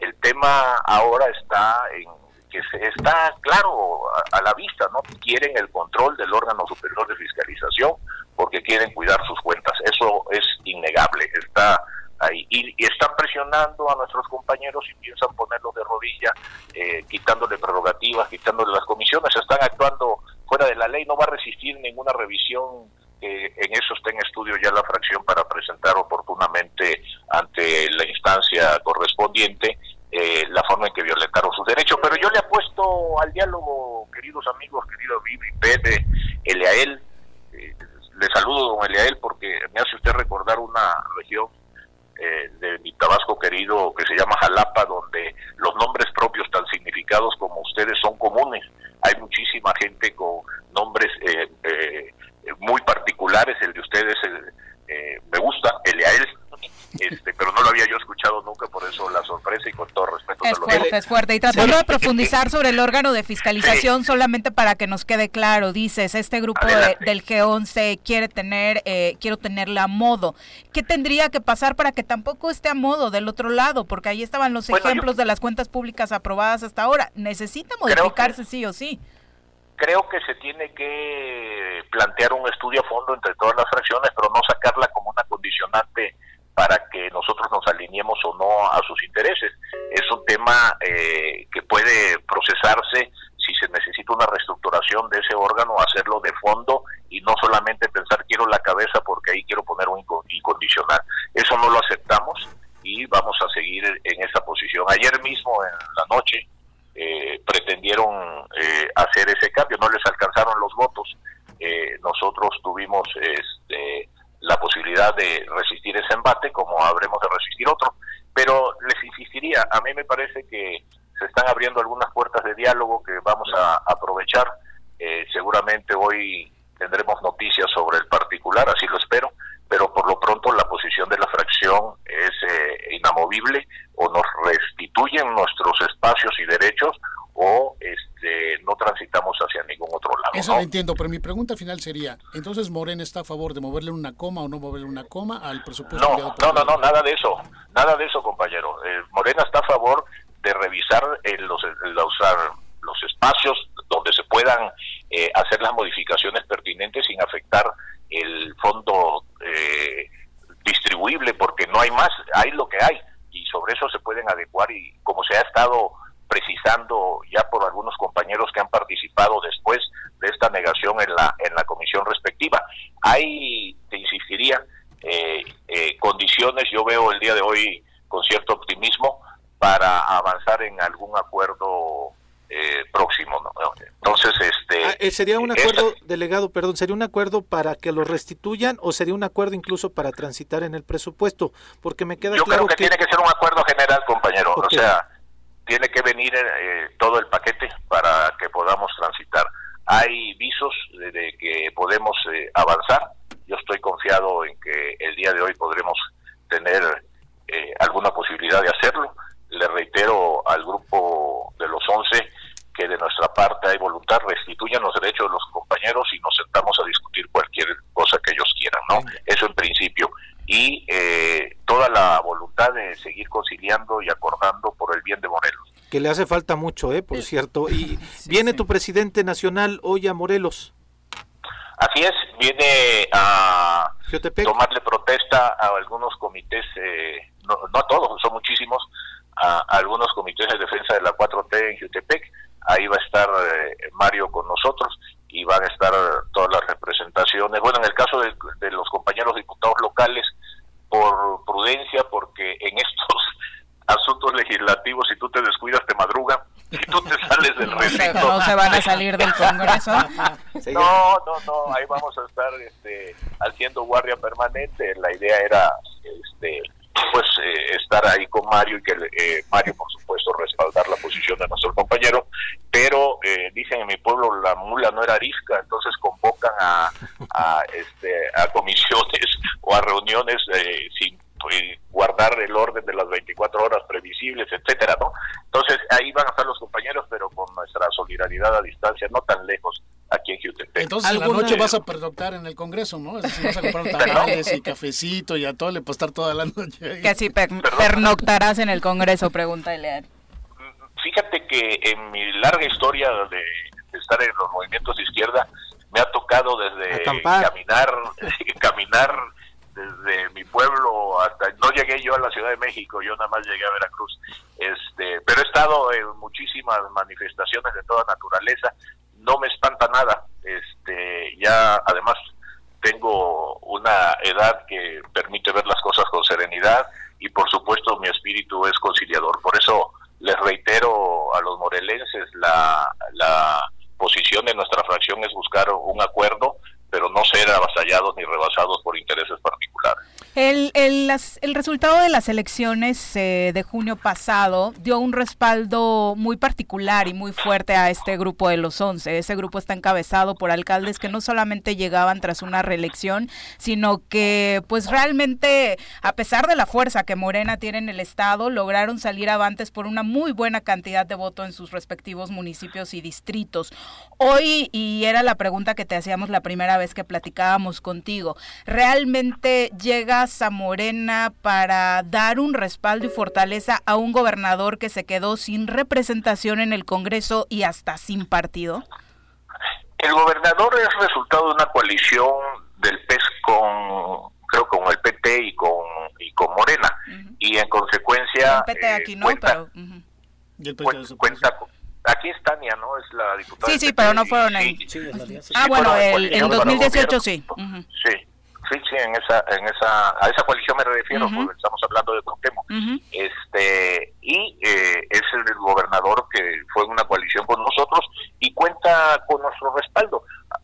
El tema ahora está en que está claro a, la vista, ¿no? Quieren el control del órgano superior de fiscalización porque quieren cuidar sus cuentas. Eso es innegable, está ahí. Y, están presionando a nuestros compañeros y piensan ponerlos de rodilla, eh, quitándole prerrogativas, quitándole las comisiones, están actuando fuera de la ley, no va a resistir ninguna revisión en eso está en estudio ya la fracción para presentar oportunamente ante la instancia correspondiente eh, la forma en que violentaron sus derechos. Pero yo le apuesto al diálogo, queridos amigos, querido Vivi, Pede, Eliael. Eh, le saludo, don Eliael, porque me hace usted recordar una región eh, de mi Tabasco querido que se llama Jalapa, donde los nombres propios tan significados como ustedes son comunes. Hay muchísima gente con nombres eh, muy particulares, el de ustedes me gusta, Eliael este, pero no lo había yo escuchado nunca, eso la sorpresa y con todo respeto. Es fuerte, es fuerte. Y tratando de profundizar sobre el órgano de fiscalización, solamente para que nos quede claro, dices, este grupo del G11 quiere tener, eh, quiero tenerla a modo. ¿Qué tendría que pasar para que tampoco esté a modo del otro lado? Porque ahí estaban los ejemplos de las cuentas públicas aprobadas hasta ahora. ¿Necesita modificarse sí o sí? creo que se tiene que plantear un estudio a fondo entre todas las fracciones, pero no sacarla como una condicionante para que nosotros nos alineemos o no a sus intereses. Es un tema eh, que puede procesarse si se necesita una reestructuración de ese órgano, hacerlo de fondo y no solamente pensar quiero la cabeza porque ahí quiero poner un incondicional. Eso no lo aceptamos y vamos a seguir en esa posición. Ayer mismo en la noche, eh, pretendieron hacer ese cambio, no les alcanzaron los votos. nosotros tuvimos este, la posibilidad de resistir ese embate, como habremos de resistir otro. Pero les insistiría, a mí me parece que se están abriendo algunas puertas de diálogo que vamos a aprovechar. Eh, seguramente hoy tendremos noticias sobre el particular, así lo espero, pero por lo pronto la posición de la fracción es eh, inamovible o nos restituyen nuestros espacios y derechos o este, no transitamos hacia ningún otro lado. Eso lo entiendo, pero mi pregunta final sería, entonces Morena está a favor de moverle una coma o no moverle una coma al presupuesto. No, no, no, no, nada de eso, nada de eso, compañero. Eh, Morena está a favor de revisar eh, los, los, los espacios donde se puedan eh, hacer las modificaciones pertinentes sin afectar el fondo distribuible, porque no hay más, hay lo que hay y sobre eso se pueden adecuar y como se ha estado precisando ya por algunos compañeros que han participado después de esta negación en la en la comisión respectiva. Hay, te insistiría, eh, eh, condiciones, yo veo el día de hoy con cierto optimismo para avanzar en algún acuerdo eh, próximo. Entonces, este... Ah, ¿Sería un acuerdo, delegado, perdón, sería un acuerdo para que lo restituyan o sería un acuerdo incluso para transitar en el presupuesto? Porque me queda yo claro creo que, tiene que ser un acuerdo general, compañero. O sea, tiene que venir eh, todo el paquete para que podamos transitar. Hay visos de, que podemos eh, avanzar. Yo estoy confiado en que el día de hoy podremos tener eh, alguna posibilidad de hacerlo. Le reitero al grupo de los 11 que de nuestra parte hay voluntad, restituyan los derechos de los compañeros y nos sentamos a discutir cualquier cosa que ellos quieran, ¿no? Eso en principio y eh, toda la voluntad de seguir conciliando y acordando por el bien de Morelos. Que le hace falta mucho, ¿eh? Por cierto. Y viene tu presidente nacional hoy a Morelos. Así es, viene a tomarle protesta a algunos comités, eh, no, a todos, son muchísimos, a, algunos comités de defensa de la 4T en Jutepec. Ahí va a estar eh, Mario con nosotros y van a estar todas las representaciones. Bueno, en el caso de, los compañeros diputados locales, por prudencia, porque en estos asuntos legislativos, si tú te descuidas, te madrugan. Si tú te sales del recinto. ¿No se van a salir del Congreso? no, no, no. Ahí vamos a estar este, haciendo guardia permanente. La idea era este, pues eh, estar ahí con Mario y que eh, Mario por supuesto respaldar la posición de nuestro compañero pero eh, dicen en mi pueblo la mula no era arisca entonces convocan a, a este a comisiones o a reuniones sin pues, guardar el orden de las 24 horas previsibles etcétera no entonces ahí van a estar los compañeros pero con nuestra solidaridad a distancia no tan lejos aquí en Jutepec. Entonces a la noche vas a pernoctar en el Congreso, ¿no? Es decir, vas a comprar tamales y cafecito y a todo le estar toda la noche. Que así pernoctarás en el Congreso, pregunta Elean. Fíjate que en mi larga historia de, estar en los movimientos de izquierda, me ha tocado desde caminar, caminar desde mi pueblo hasta no llegué yo a la Ciudad de México, yo nada más llegué a Veracruz. Este, pero he estado en muchísimas manifestaciones de toda naturaleza no me espanta nada. Este, ya además tengo una edad que permite ver las cosas con serenidad y por supuesto mi espíritu es conciliador. Por eso les reitero a los morelenses la, la posición de nuestra fracción es buscar un acuerdo, pero no ser avasallados ni rebasados por intereses particulares. El, el, el, resultado de las elecciones eh, de junio pasado dio un respaldo muy particular y muy fuerte a este grupo de los 11. Ese grupo está encabezado por alcaldes que no solamente llegaban tras una reelección, sino que pues realmente, a pesar de la fuerza que Morena tiene en el Estado, lograron salir avantes por una muy buena cantidad de votos en sus respectivos municipios y distritos. Hoy, y era la pregunta que te hacíamos la primera vez que platicábamos contigo, ¿realmente llega a Morena para dar un respaldo y fortaleza a un gobernador que se quedó sin representación en el Congreso y hasta sin partido? El gobernador es resultado de una coalición del PES con, creo, con el PT y con, y con Morena. Y en consecuencia... El PT aquí no, pero... cuenta, aquí es Tania, ¿no? Es la diputada. Sí, sí, pero no fueron ahí. ah, bueno, en 2018 sí. Sí sí, sí, en esa, en esa, a esa coalición me refiero, uh -huh. porque estamos hablando de Cuauhtémoc. Uh -huh. Este, y eh, es el gobernador que fue en una coalición con nosotros y cuenta con nuestro respaldo.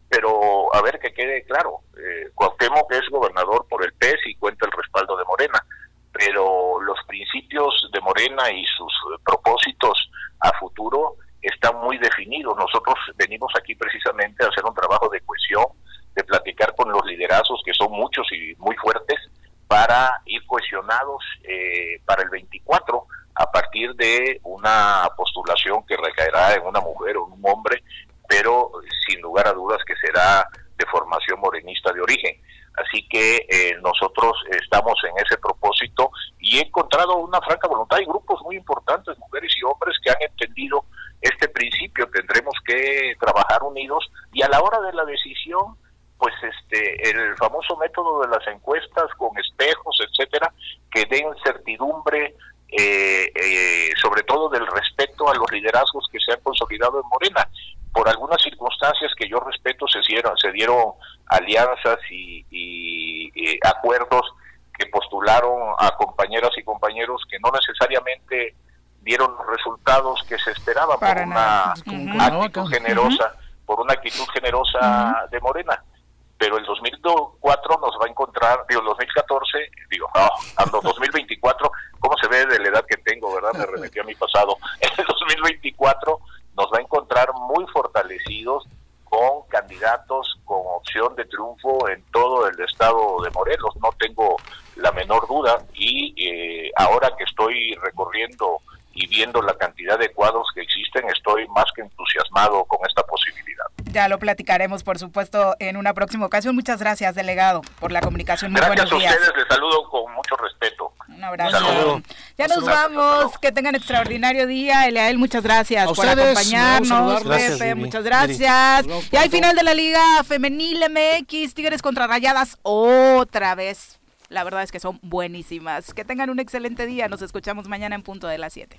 Pero a ver que quede claro, eh, Cuauhtémoc es gobernador por el PES y cuenta el respaldo de Morena, pero los principios de Morena y sus propósitos a futuro están muy definidos. Nosotros venimos aquí precisamente a hacer un trabajo de cohesión, de platicar con los son muchos y muy fuertes para ir cohesionados eh, para el 24 a partir de una postulación que recaerá en una mujer o en un hombre, pero sin lugar a dudas que será de formación morenista de origen. Así que eh, nosotros estamos en ese propósito y he encontrado una franca voluntad y grupos muy importantes, mujeres y hombres, que han entendido este principio. Tendremos que trabajar unidos y a la hora de la decisión, pues este el famoso método de las encuestas con espejos, etcétera, que den certidumbre eh, eh, sobre todo del respeto a los liderazgos que se han consolidado en Morena. Por algunas circunstancias que yo respeto se dieron, se dieron alianzas y, acuerdos que postularon a compañeras y compañeros que no necesariamente dieron los resultados que por una actitud generosa, por una actitud generosa de Morena pero el 2004 nos va a encontrar, digo, el 2014, digo, no, ando 2024, ¿cómo se ve de la edad que tengo, verdad? Me remetí a mi pasado. En el 2024 nos va a encontrar muy fortalecidos con candidatos con opción de triunfo en todo el estado de Morelos, no tengo la menor duda y eh, ahora que estoy recorriendo y viendo la cantidad de cuadros que existen, estoy más que entusiasmado con esta posibilidad. Ya lo platicaremos, por supuesto, en una próxima ocasión. Muchas gracias, delegado, por la comunicación. Muy gracias a ustedes, les saludo con mucho respeto. Un abrazo. Ya nos vamos, que tengan extraordinario día. Eliael, muchas gracias por acompañarnos. Pepe, muchas gracias. Y al final de la Liga Femenil MX, Tigres contra Rayadas, otra vez la verdad es que son buenísimas. Que tengan un excelente día. Nos escuchamos mañana en punto de las 7.